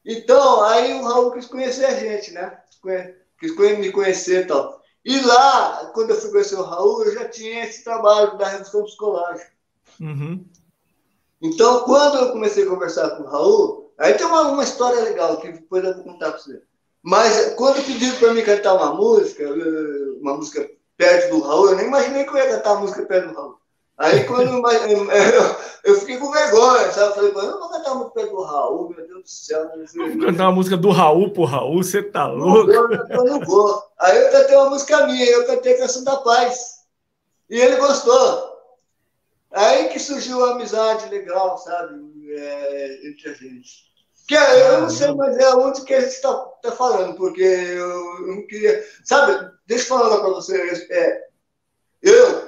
Então, aí o Raul quis conhecer a gente, né? Quis me conhecer e tal. E lá, quando eu fui conhecer o Raul, eu já tinha esse trabalho da redução psicológica. Uhum. Então, quando eu comecei a conversar com o Raul, aí tem uma, uma história legal que depois eu vou contar para você. Mas quando pediram para mim cantar uma música, uma música perto do Raul, eu nem imaginei que eu ia cantar a música perto do Raul. Aí quando eu, eu, eu fiquei com vergonha, sabe? Falei, eu não vou cantar uma música do Raul, meu Deus do céu. Vou cantar uma música do Raul pro Raul, você tá louco? Não eu não vou. Aí eu cantei uma música minha, eu cantei a Canção da Paz. E ele gostou. Aí que surgiu uma amizade legal, sabe? É, entre a gente. Que eu não sei mais é onde que a gente está tá falando, porque eu, eu, não queria. Sabe, deixa eu falar para você. É, eu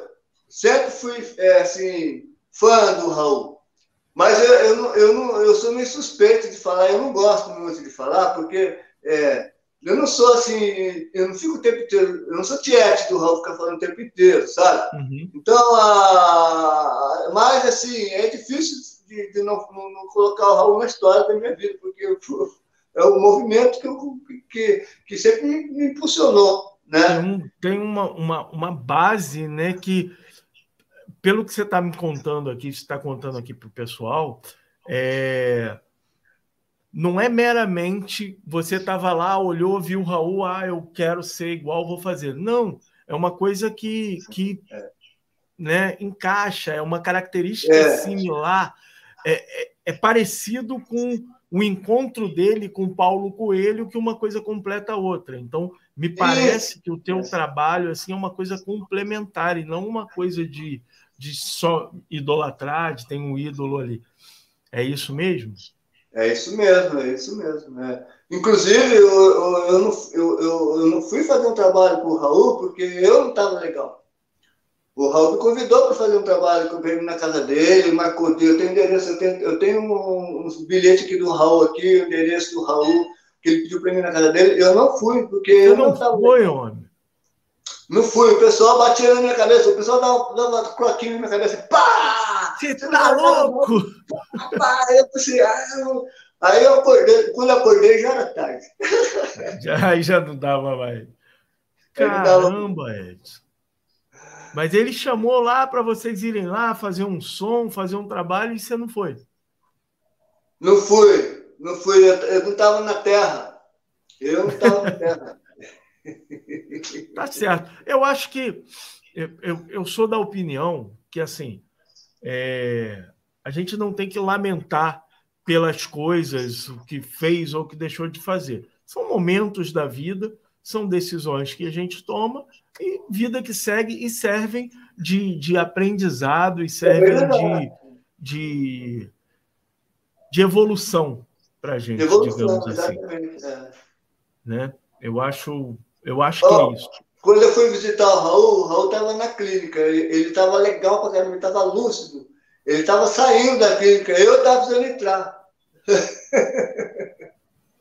sempre fui é, assim, fã do Raul. Mas eu, eu, não, eu, não, eu sou meio suspeito de falar, eu não gosto muito de falar, porque é, eu não sou assim, eu não fico o tempo inteiro, eu não sou tiete do Raul ficar falando o tempo inteiro, sabe? Uhum. Então, a, mas assim, é difícil de, de não, não, colocar o Raul na história da minha vida, porque eu, é um movimento que, eu, que, que sempre me, me impulsionou. Né? Tem, um, tem uma, uma, uma base né, que, pelo que você está me contando aqui, você está contando aqui para o pessoal, é, não é meramente você estava lá, olhou, viu o Raul, ah, eu quero ser igual, vou fazer. Não, é uma coisa que, que né, encaixa, é uma característica é. similar, é, é, é, parecido com o encontro dele com Paulo Coelho, que uma coisa completa a outra. Então, me parece que o teu trabalho assim é uma coisa complementar e não uma coisa de, de só idolatrar, de ter um ídolo ali. É isso mesmo? É isso mesmo, é isso mesmo. É. Inclusive, eu, eu, eu, não, eu, eu, não fui fazer um trabalho com o Raul porque eu não estava legal. O Raul me convidou para fazer um trabalho com ele na casa dele, marcou, eu tenho endereço, eu tenho, eu tenho um, um bilhete aqui do Raul aqui, o endereço do Raul, que ele pediu para mim na casa dele. Eu não fui, porque Você eu não estava. Foi, homem. Não fui, o pessoal batia na minha cabeça, o pessoal dava, dava croquinho na minha cabeça, pá! Você tá louco? Pá, eu pensei, ah, eu... Aí eu acordei, quando eu acordei já era tarde. Já, aí já não dava mais. Caramba, Edson. Mas ele chamou lá para vocês irem lá fazer um som, fazer um trabalho e você não foi? Não fui, não fui. Eu não estava na terra. Eu não estava na terra. tá certo. Eu acho que eu, eu, eu sou da opinião que assim é, a gente não tem que lamentar pelas coisas, o que fez ou o que deixou de fazer. São momentos da vida, são decisões que a gente toma e vida que segue e servem de, de aprendizado e servem é de, de, de evolução para a gente, evolução, digamos assim. É. Né? Eu acho eu acho oh, que é isso. Quando eu fui visitar o Raul, o Raul estava na clínica. Ele estava legal para caramba, ele estava lúcido. Ele estava saindo da clínica, eu estava precisando entrar.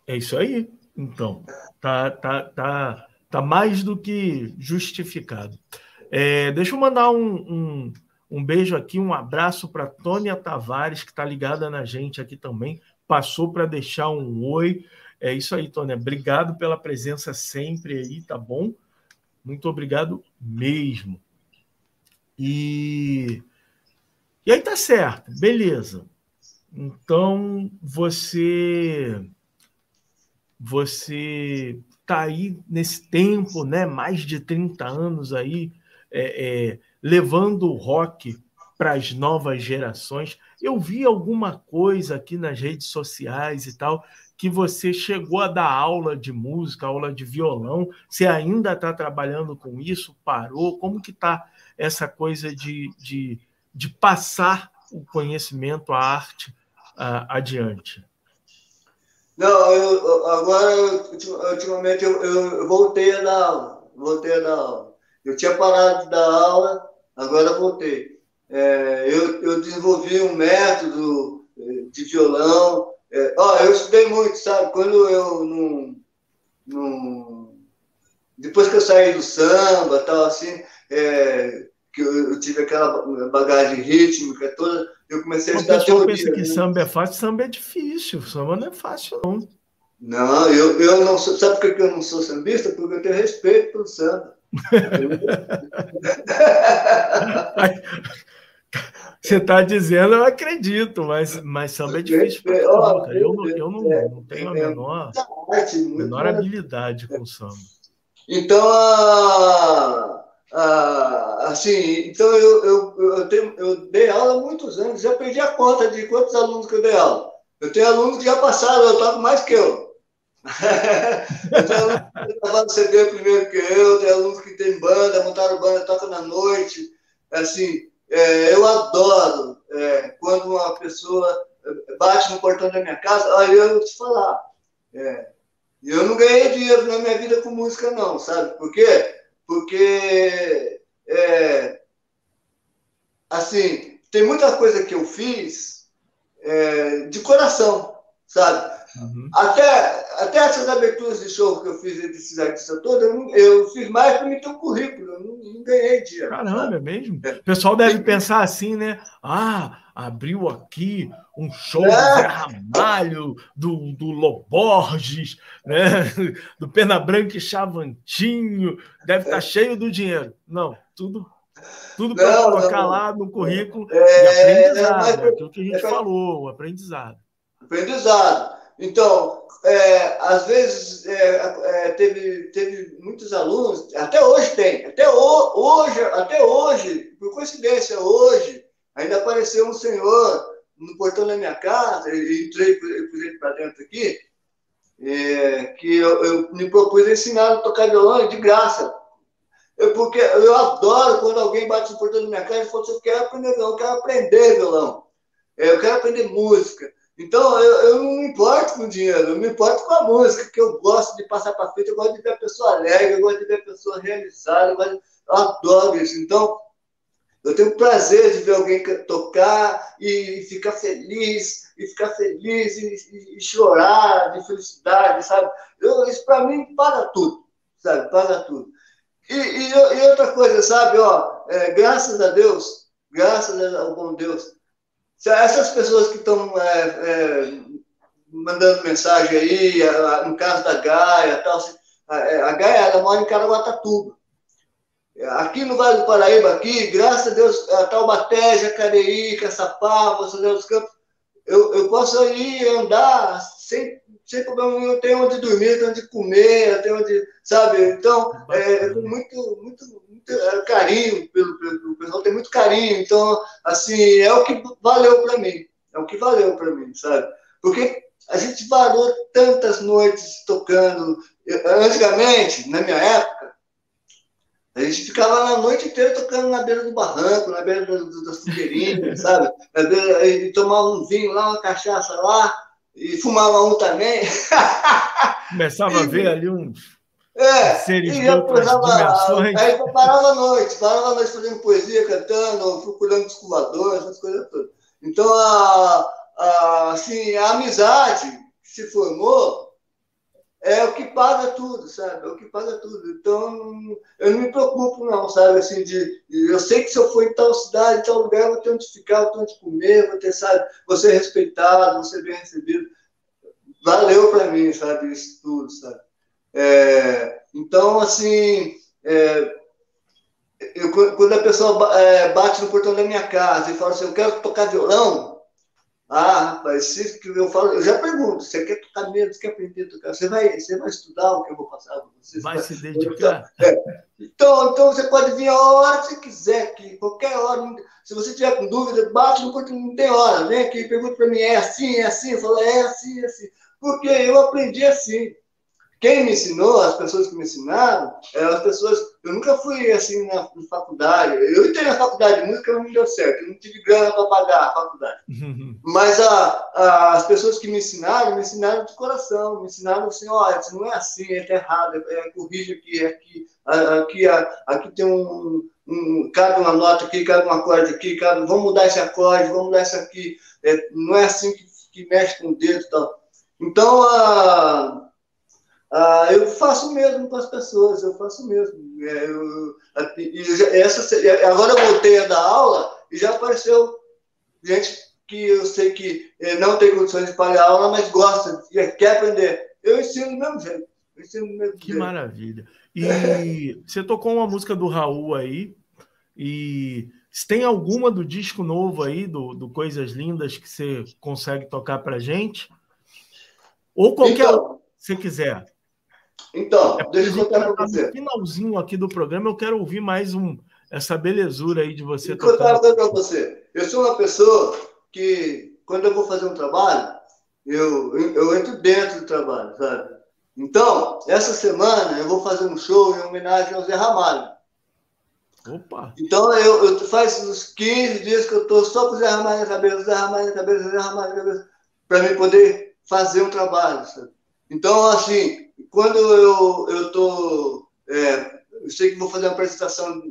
É isso aí. Então, tá, tá, tá, tá mais do que justificado. É, deixa eu mandar um, um, um beijo aqui, um abraço para Tônia Tavares, que está ligada na gente aqui também. Passou para deixar um oi. É isso aí, Tônia. Obrigado pela presença sempre aí, tá bom? Muito obrigado mesmo. E, e aí tá certo, beleza. Então você você tá aí nesse tempo, né? Mais de 30 anos aí é, é, levando o rock para as novas gerações. Eu vi alguma coisa aqui nas redes sociais e tal que você chegou a dar aula de música, aula de violão, você ainda está trabalhando com isso, parou? Como que está essa coisa de, de, de passar o conhecimento, a arte uh, adiante? Não, eu, agora, ultimamente, eu, eu, voltei a dar aula, voltei a dar aula. Eu tinha parado de dar aula, agora voltei. É, eu, eu desenvolvi um método eh, de violão, é, ó, eu estudei muito, sabe? Quando eu não, não. Depois que eu saí do samba, tal, assim, é, que eu, eu, tive aquela bagagem rítmica toda, eu comecei a estudar teoria. pensa que né? samba é fácil, samba é difícil, samba não é fácil, não. Não, eu, eu não sou. Sabe por que eu não sou sambista? Porque eu tenho respeito pelo samba. Você está dizendo, eu acredito, mas, mas samba é difícil para oh, eu, não, eu não, é, não tenho a é menor, menor habilidade com samba. Então, a, a, assim, então eu, eu, eu, tenho, eu dei aula há muitos anos, já perdi a conta de quantos alunos que eu dei aula. Eu tenho alunos que já passaram, eu toco mais que eu. eu tenho alunos que gravaram CD primeiro que eu, tenho alunos que tem banda, montaram banda, toca na noite. Assim, é, eu adoro é, quando uma pessoa bate no portão da minha casa, aí eu vou te falar. É, eu não ganhei dinheiro na minha vida com música, não, sabe? Por quê? Porque, é, assim, tem muita coisa que eu fiz é, de coração, sabe? Uhum. Até, até essas aberturas de show que eu fiz desses artistas todos, eu, eu fiz mais para me ter um currículo, eu não, não ganhei dinheiro. Caramba, sabe? é mesmo? É. O pessoal deve pensar assim, né? Ah, abriu aqui um show é. do Zé Ramalho, do, do Loborges, né? do Pena Branca e Chavantinho, deve estar tá é. cheio do dinheiro. Não, tudo tudo para colocar não. lá no currículo é, de aprendizado, é, mas, aquilo que a gente é, falou, o aprendizado. Aprendizado. Então, é, às vezes é, é, teve, teve muitos alunos, até hoje tem, até hoje, até hoje, por coincidência, hoje, ainda apareceu um senhor no portão da minha casa, e entrei por ele para dentro aqui, é, que eu, eu, me propus ensinar a tocar violão de graça. Eu, porque eu adoro quando alguém bate no portão da minha casa e fala assim, eu quero aprender violão, eu quero aprender violão, é, eu quero aprender música. Então, eu, eu não me importo com o dinheiro, eu me importo com a música, que eu gosto de passar para frente, eu gosto de ver a pessoa alegre, eu gosto de ver a pessoa realizada, eu, eu adoro isso. Então, eu tenho prazer de ver alguém tocar e ficar feliz, e ficar feliz e, e, e chorar de felicidade, sabe? Eu, isso para mim para tudo, sabe? Para tudo. E, e, e outra coisa, sabe? Ó, é, graças a Deus, graças ao bom Deus, essas pessoas que estão é, é, mandando mensagem aí, no caso da Gaia, tal, a, é, a Gaia ela mora em Caraguatatuba. Aqui no Vale do Paraíba, aqui, graças a Deus, a Taubaté, Jacareí, Caçapava, São José dos Campos, eu, eu posso ir andar sem, sem problema nenhum, eu tenho onde dormir, tenho onde comer, eu tenho onde, sabe? Então, é, muito, muito, carinho pelo, pelo, o pessoal, tem muito carinho. Então, assim, é o que valeu para mim, é o que valeu para mim, sabe? Porque a gente parou tantas noites tocando. Antigamente, na minha época, a gente ficava a noite inteira tocando na beira do barranco, na beira das fogueirinhas, sabe? E tomava um vinho lá, uma cachaça lá, e fumava um também. Começava e, a ver ali uns é, seres de outras dimensões. Aí parava a noite, parava a noite fazendo poesia, cantando, procurando descobridores, essas coisas todas. Então, a, a, assim, a amizade que se formou é o que paga tudo, sabe? É o que paga tudo. Então, eu não me preocupo, não, sabe? Assim, de, eu sei que se eu for em tal cidade, em tal lugar, eu vou ter onde ficar, vou ter onde comer, vou ter, sabe? Vou ser respeitado, vou ser bem recebido. Valeu para mim, sabe? Isso tudo, sabe? É, então, assim, é, eu, quando a pessoa é, bate no portão da minha casa e fala assim, eu quero tocar violão, ah, rapaz, se eu falo, eu já pergunto, você quer tocar mesmo, você quer aprender a tocar, você vai, você vai estudar o que eu vou passar para você? Vai se dedicar. Então, é. então, então, você pode vir a hora que você quiser, aqui, qualquer hora. Se você tiver com dúvida, bate no portão, não tem hora, vem aqui, pergunta para mim, é assim, é assim? Eu falo, é assim, é assim. Porque eu aprendi assim. Quem me ensinou, as pessoas que me ensinaram, eram as pessoas. Eu nunca fui assim na, na faculdade. Eu entrei na faculdade de música, não deu certo. Eu não tive grana para pagar a faculdade. Mas a, a, as pessoas que me ensinaram, me ensinaram de coração. Me ensinaram assim: olha, isso não é assim, é errado, é, é corrige aqui, é aqui. Aqui, aqui tem um, um, cabe uma nota aqui, cabe um acorde aqui, cabe, vamos mudar esse acorde, vamos mudar isso aqui. É, não é assim que, que mexe com o dedo e tal. Então, a, ah, eu faço mesmo com as pessoas, eu faço mesmo. É, eu, essa, agora eu voltei a dar aula e já apareceu gente que eu sei que eh, não tem condições de pagar aula, mas gosta, quer aprender. Eu ensino do mesmo jeito. Ensino do mesmo que jeito. maravilha. E você tocou uma música do Raul aí, e se tem alguma do disco novo aí, do, do Coisas Lindas, que você consegue tocar pra gente? Ou qualquer então, você quiser. Então, é deixa eu contar para você. No finalzinho aqui do programa, eu quero ouvir mais um, essa belezura aí de você. Vou contar para você. Eu sou uma pessoa que, quando eu vou fazer um trabalho, eu, eu entro dentro do trabalho, sabe? Então, essa semana eu vou fazer um show em homenagem ao Zé Ramalho. Opa! Então, eu, eu faz uns 15 dias que eu estou só com o Zé Ramalho na cabeça, Zé Ramalho na cabeça, Zé Ramalho na cabeça, para mim poder fazer um trabalho, sabe? Então, assim, quando eu estou. É, eu sei que vou fazer uma apresentação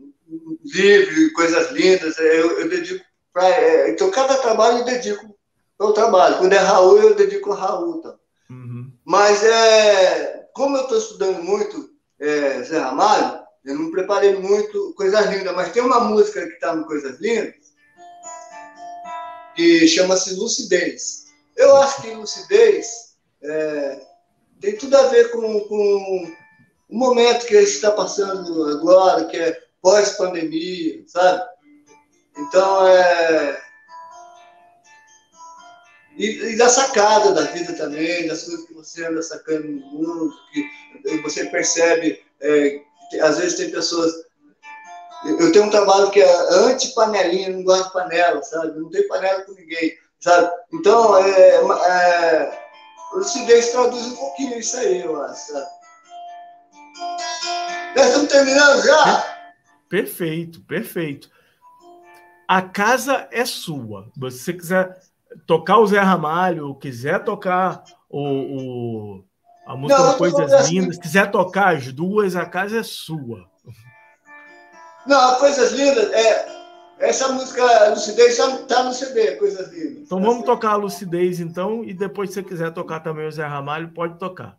livre, coisas lindas, é, eu, eu dedico para. É, então, cada trabalho eu dedico para o trabalho. Quando é Raul, eu dedico a Raul. Tá? Uhum. Mas, é, como eu estou estudando muito é, Zé Ramalho, eu não preparei muito coisas lindas, mas tem uma música que está no Coisas Lindas que chama-se Lucidez. Eu acho que lucidez é, tem tudo a ver com, com o momento que a gente está passando agora, que é pós-pandemia, sabe? Então, é. E, e, da sacada da vida também, das coisas que você anda sacando no mundo, que você percebe é, que às vezes tem pessoas. Eu tenho um trabalho que é anti-panelinha, não gosto de panela, sabe? Não tenho panela com ninguém, sabe? Então, é, é lucidez traduz um pouquinho isso aí, eu acho. Nós estamos terminando já? Perfeito, perfeito. A casa é sua. Se você quiser tocar o Zé Ramalho, quiser tocar o, o a música Não, Coisas assim. Lindas, quiser tocar as duas, a casa é sua. Não, Coisas Lindas é essa música Lucidez já está no CD, Coisas Lindas. Então vamos tocar a Lucidez, então, e depois, se você quiser tocar também o Zé Ramalho, pode tocar.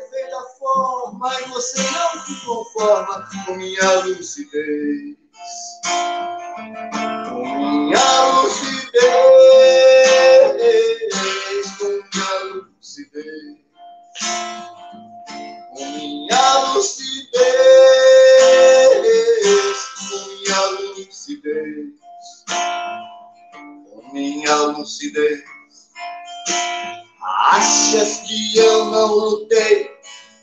que eu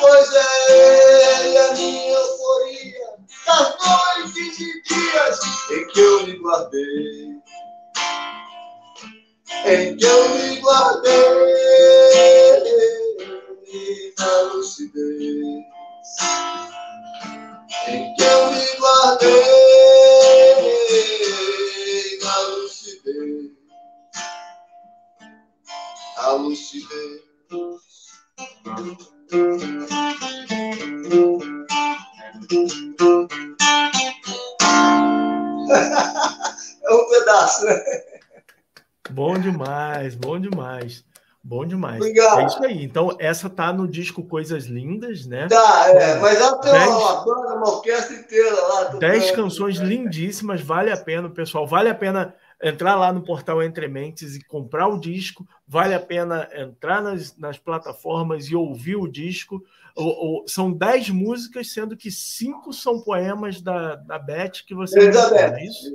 pois é Ele a minha euforia tá das noites e dias em que eu me guardei, em que eu me guardei na lucidez, em que eu me guardei na lucidez, a lucidez é um pedaço, né? Bom demais, bom demais. Bom demais. Obrigado. É isso aí. Então, essa tá no disco Coisas Lindas, né? Tá, é, mas ela tem dez, uma banda, uma orquestra inteira lá. Dez canções lindíssimas, vale a pena, pessoal. Vale a pena entrar lá no portal Entre Mentes e comprar o disco. Vale a pena entrar nas, nas plataformas e ouvir o disco. O, o, são dez músicas, sendo que cinco são poemas da, da Beth que você. Elizabeth. É isso?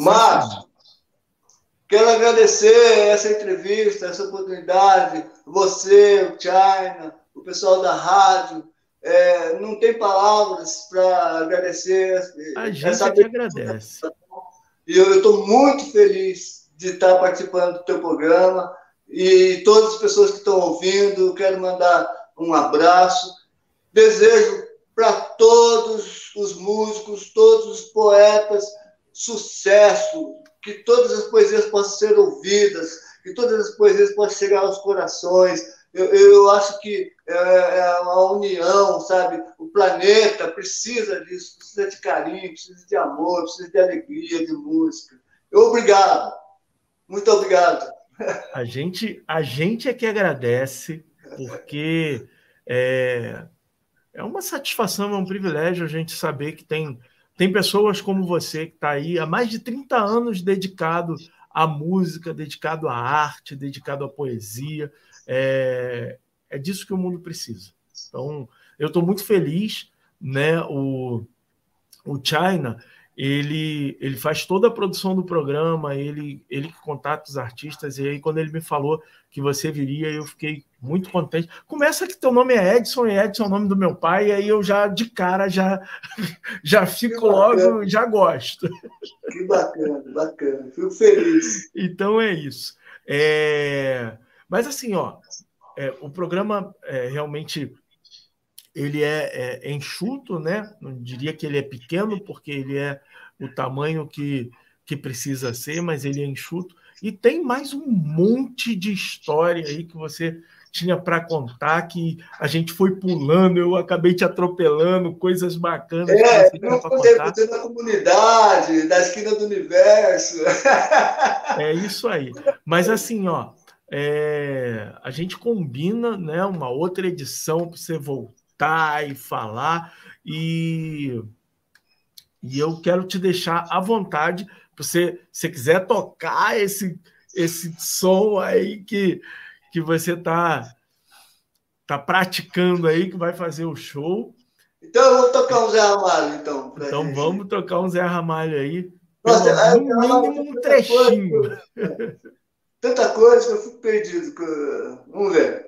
Mas Quero agradecer essa entrevista, essa oportunidade, você, o China, o pessoal da rádio. É, não tem palavras para agradecer. A gente essa que agradece. E eu estou muito feliz de estar participando do teu programa e todas as pessoas que estão ouvindo. Quero mandar um abraço. Desejo para todos os músicos, todos os poetas, sucesso, que todas as poesias possam ser ouvidas, que todas as poesias possam chegar aos corações. Eu, eu acho que é, é união, sabe? O planeta precisa disso, precisa de carinho, precisa de amor, precisa de alegria, de música. Obrigado. Muito obrigado. A gente, a gente é que agradece, porque é, é uma satisfação, é um privilégio a gente saber que tem tem pessoas como você que está aí há mais de 30 anos dedicado à música, dedicado à arte, dedicado à poesia. É, é disso que o mundo precisa. Então, eu estou muito feliz, né? O, o China ele, ele faz toda a produção do programa, ele, ele contata os artistas, e aí quando ele me falou que você viria, eu fiquei muito contente. Começa que teu nome é Edson, e Edson é o nome do meu pai, e aí eu já, de cara, já, já fico logo, já gosto. Que bacana, bacana, fico feliz. Então é isso. É... Mas assim, ó, é, o programa é, realmente ele é, é, enxuto, né? Não diria que ele é pequeno, porque ele é o tamanho que, que precisa ser, mas ele é enxuto. E tem mais um monte de história aí que você tinha para contar que a gente foi pulando, eu acabei te atropelando, coisas bacanas. É, não contei você na comunidade, da esquina do universo. É isso aí. Mas assim, ó, é, a gente combina né, uma outra edição para você voltar e falar. E e eu quero te deixar à vontade, você, se quiser tocar esse, esse som aí que, que você está tá praticando aí, que vai fazer o show. Então eu vou tocar um Zé Ramalho, então. Então gente. vamos tocar um Zé Ramalho aí. Nossa, no mínimo um trechinho. Tanta coisa que eu fico perdido. Vamos ver.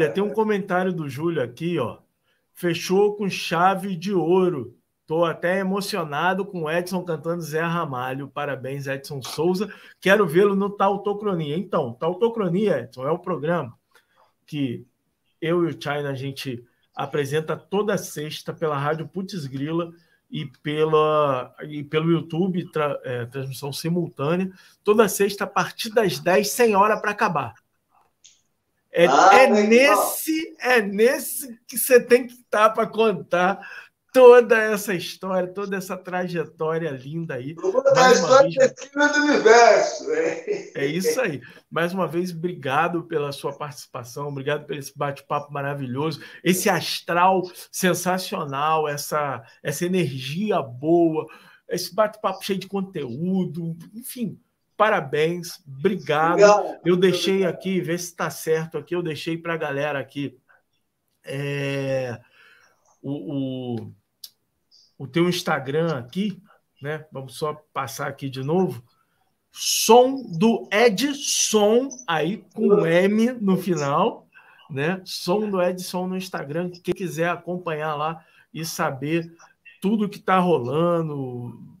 Olha, tem um comentário do Júlio aqui, ó. Fechou com chave de ouro. Estou até emocionado com o Edson cantando Zé Ramalho. Parabéns, Edson Souza. Quero vê-lo no Tautocronia. Então, Tautocronia, Edson, é o programa que eu e o China a gente apresenta toda sexta pela Rádio Putz Grila e, pela, e pelo YouTube, tra, é, transmissão simultânea, toda sexta a partir das 10, sem hora para acabar. É, ah, é nesse, é nesse que você tem que estar para contar toda essa história, toda essa trajetória linda aí. a história vez, do universo. É. é isso aí. Mais uma vez, obrigado pela sua participação, obrigado por esse bate-papo maravilhoso, esse astral sensacional, essa, essa energia boa, esse bate-papo cheio de conteúdo, enfim. Parabéns, obrigado. obrigado. Eu deixei aqui, ver se está certo aqui, eu deixei para a galera aqui é, o, o o teu Instagram aqui, né? Vamos só passar aqui de novo. Som do Edson, aí com M no final, né? Som do Edson no Instagram. Quem quiser acompanhar lá e saber tudo que está rolando,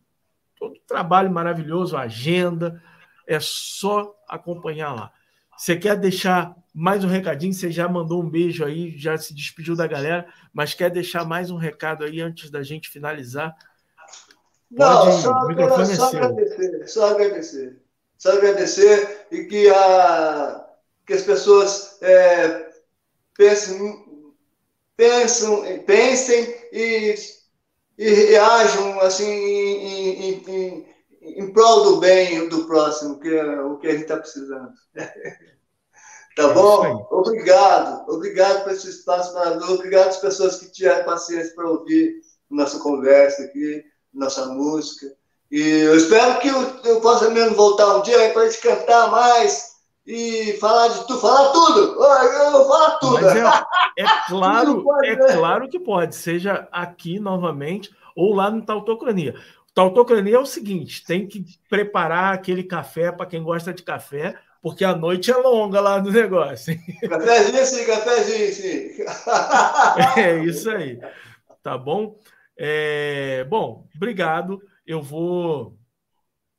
todo o trabalho maravilhoso, agenda, é só acompanhar lá. Você quer deixar mais um recadinho? Você já mandou um beijo aí, já se despediu da galera, mas quer deixar mais um recado aí antes da gente finalizar? Pode, Não, só, apenas, é só agradecer, só agradecer. Só agradecer e que, a, que as pessoas é, pensem, pensam, pensem e, e reajam assim em, em, em, em prol do bem do próximo, que é o que a gente está precisando. Tá é bom? Obrigado. Obrigado por esse espaço maravilhoso. Obrigado às pessoas que tiveram paciência para ouvir nossa conversa aqui, nossa música. E eu espero que eu, eu possa mesmo voltar um dia para a gente cantar mais e falar de tudo, falar tudo. Eu vou falar tudo. É, é, claro, é claro que pode, seja aqui novamente ou lá no Tautocronia. Tautocronia é o seguinte: tem que preparar aquele café para quem gosta de café, porque a noite é longa lá no negócio. Cafézinho sim, cafézinho sim. É isso aí. Tá bom? É, bom, obrigado. Eu vou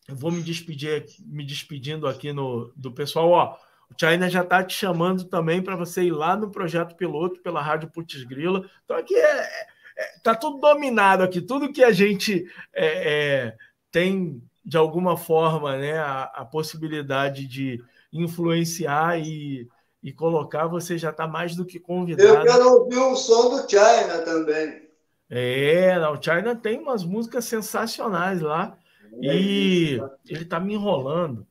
eu vou me despedir me despedindo aqui no, do pessoal. Ó, o China já está te chamando também para você ir lá no projeto piloto pela Rádio Putz Grila. Então aqui é, é, tá tudo dominado aqui, tudo que a gente é, é, tem de alguma forma né, a, a possibilidade de influenciar e, e colocar, você já está mais do que convidado. Eu quero ouvir o som do China também. É, o China tem umas músicas sensacionais lá. É e isso. ele está me enrolando.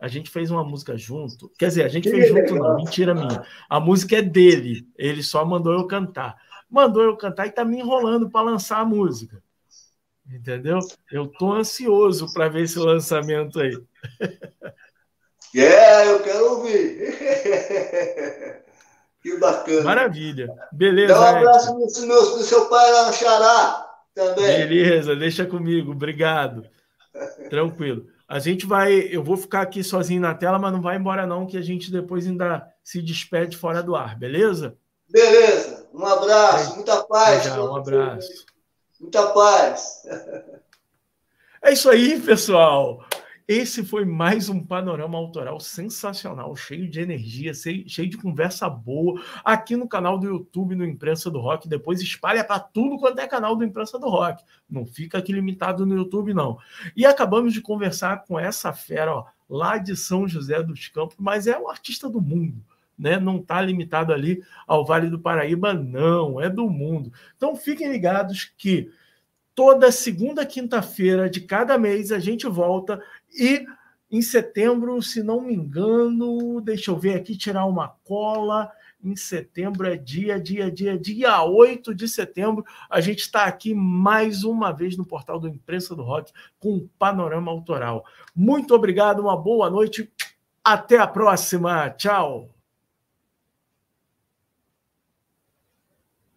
A gente fez uma música junto. Quer dizer, a gente que fez legal. junto, não, mentira minha. A música é dele. Ele só mandou eu cantar. Mandou eu cantar e está me enrolando para lançar a música. Entendeu? Eu tô ansioso para ver esse lançamento aí. É, eu quero ouvir. que bacana. Maravilha. Beleza. Dá um abraço no, meu, no seu pai lá no Xará também. Beleza, deixa comigo. Obrigado. Tranquilo. A gente vai. Eu vou ficar aqui sozinho na tela, mas não vai embora, não, que a gente depois ainda se despede fora do ar, beleza? Beleza. Um abraço, muita paz. Já, um abraço. Muita paz. É isso aí, pessoal. esse foi mais um panorama autoral sensacional, cheio de energia, cheio de conversa boa, aqui no canal do YouTube, no Imprensa do Rock. Depois espalha para tudo quanto é canal do Imprensa do Rock. Não fica aqui limitado no YouTube, não. E acabamos de conversar com essa fera, ó, lá de São José dos Campos, mas é o artista do mundo. Né? Não está limitado ali ao Vale do Paraíba, não, é do mundo. Então fiquem ligados que toda segunda quinta-feira de cada mês a gente volta e em setembro, se não me engano, deixa eu ver aqui, tirar uma cola. Em setembro é dia, dia, dia, dia 8 de setembro. A gente está aqui mais uma vez no portal do Imprensa do Rock com um panorama autoral. Muito obrigado, uma boa noite. Até a próxima. Tchau.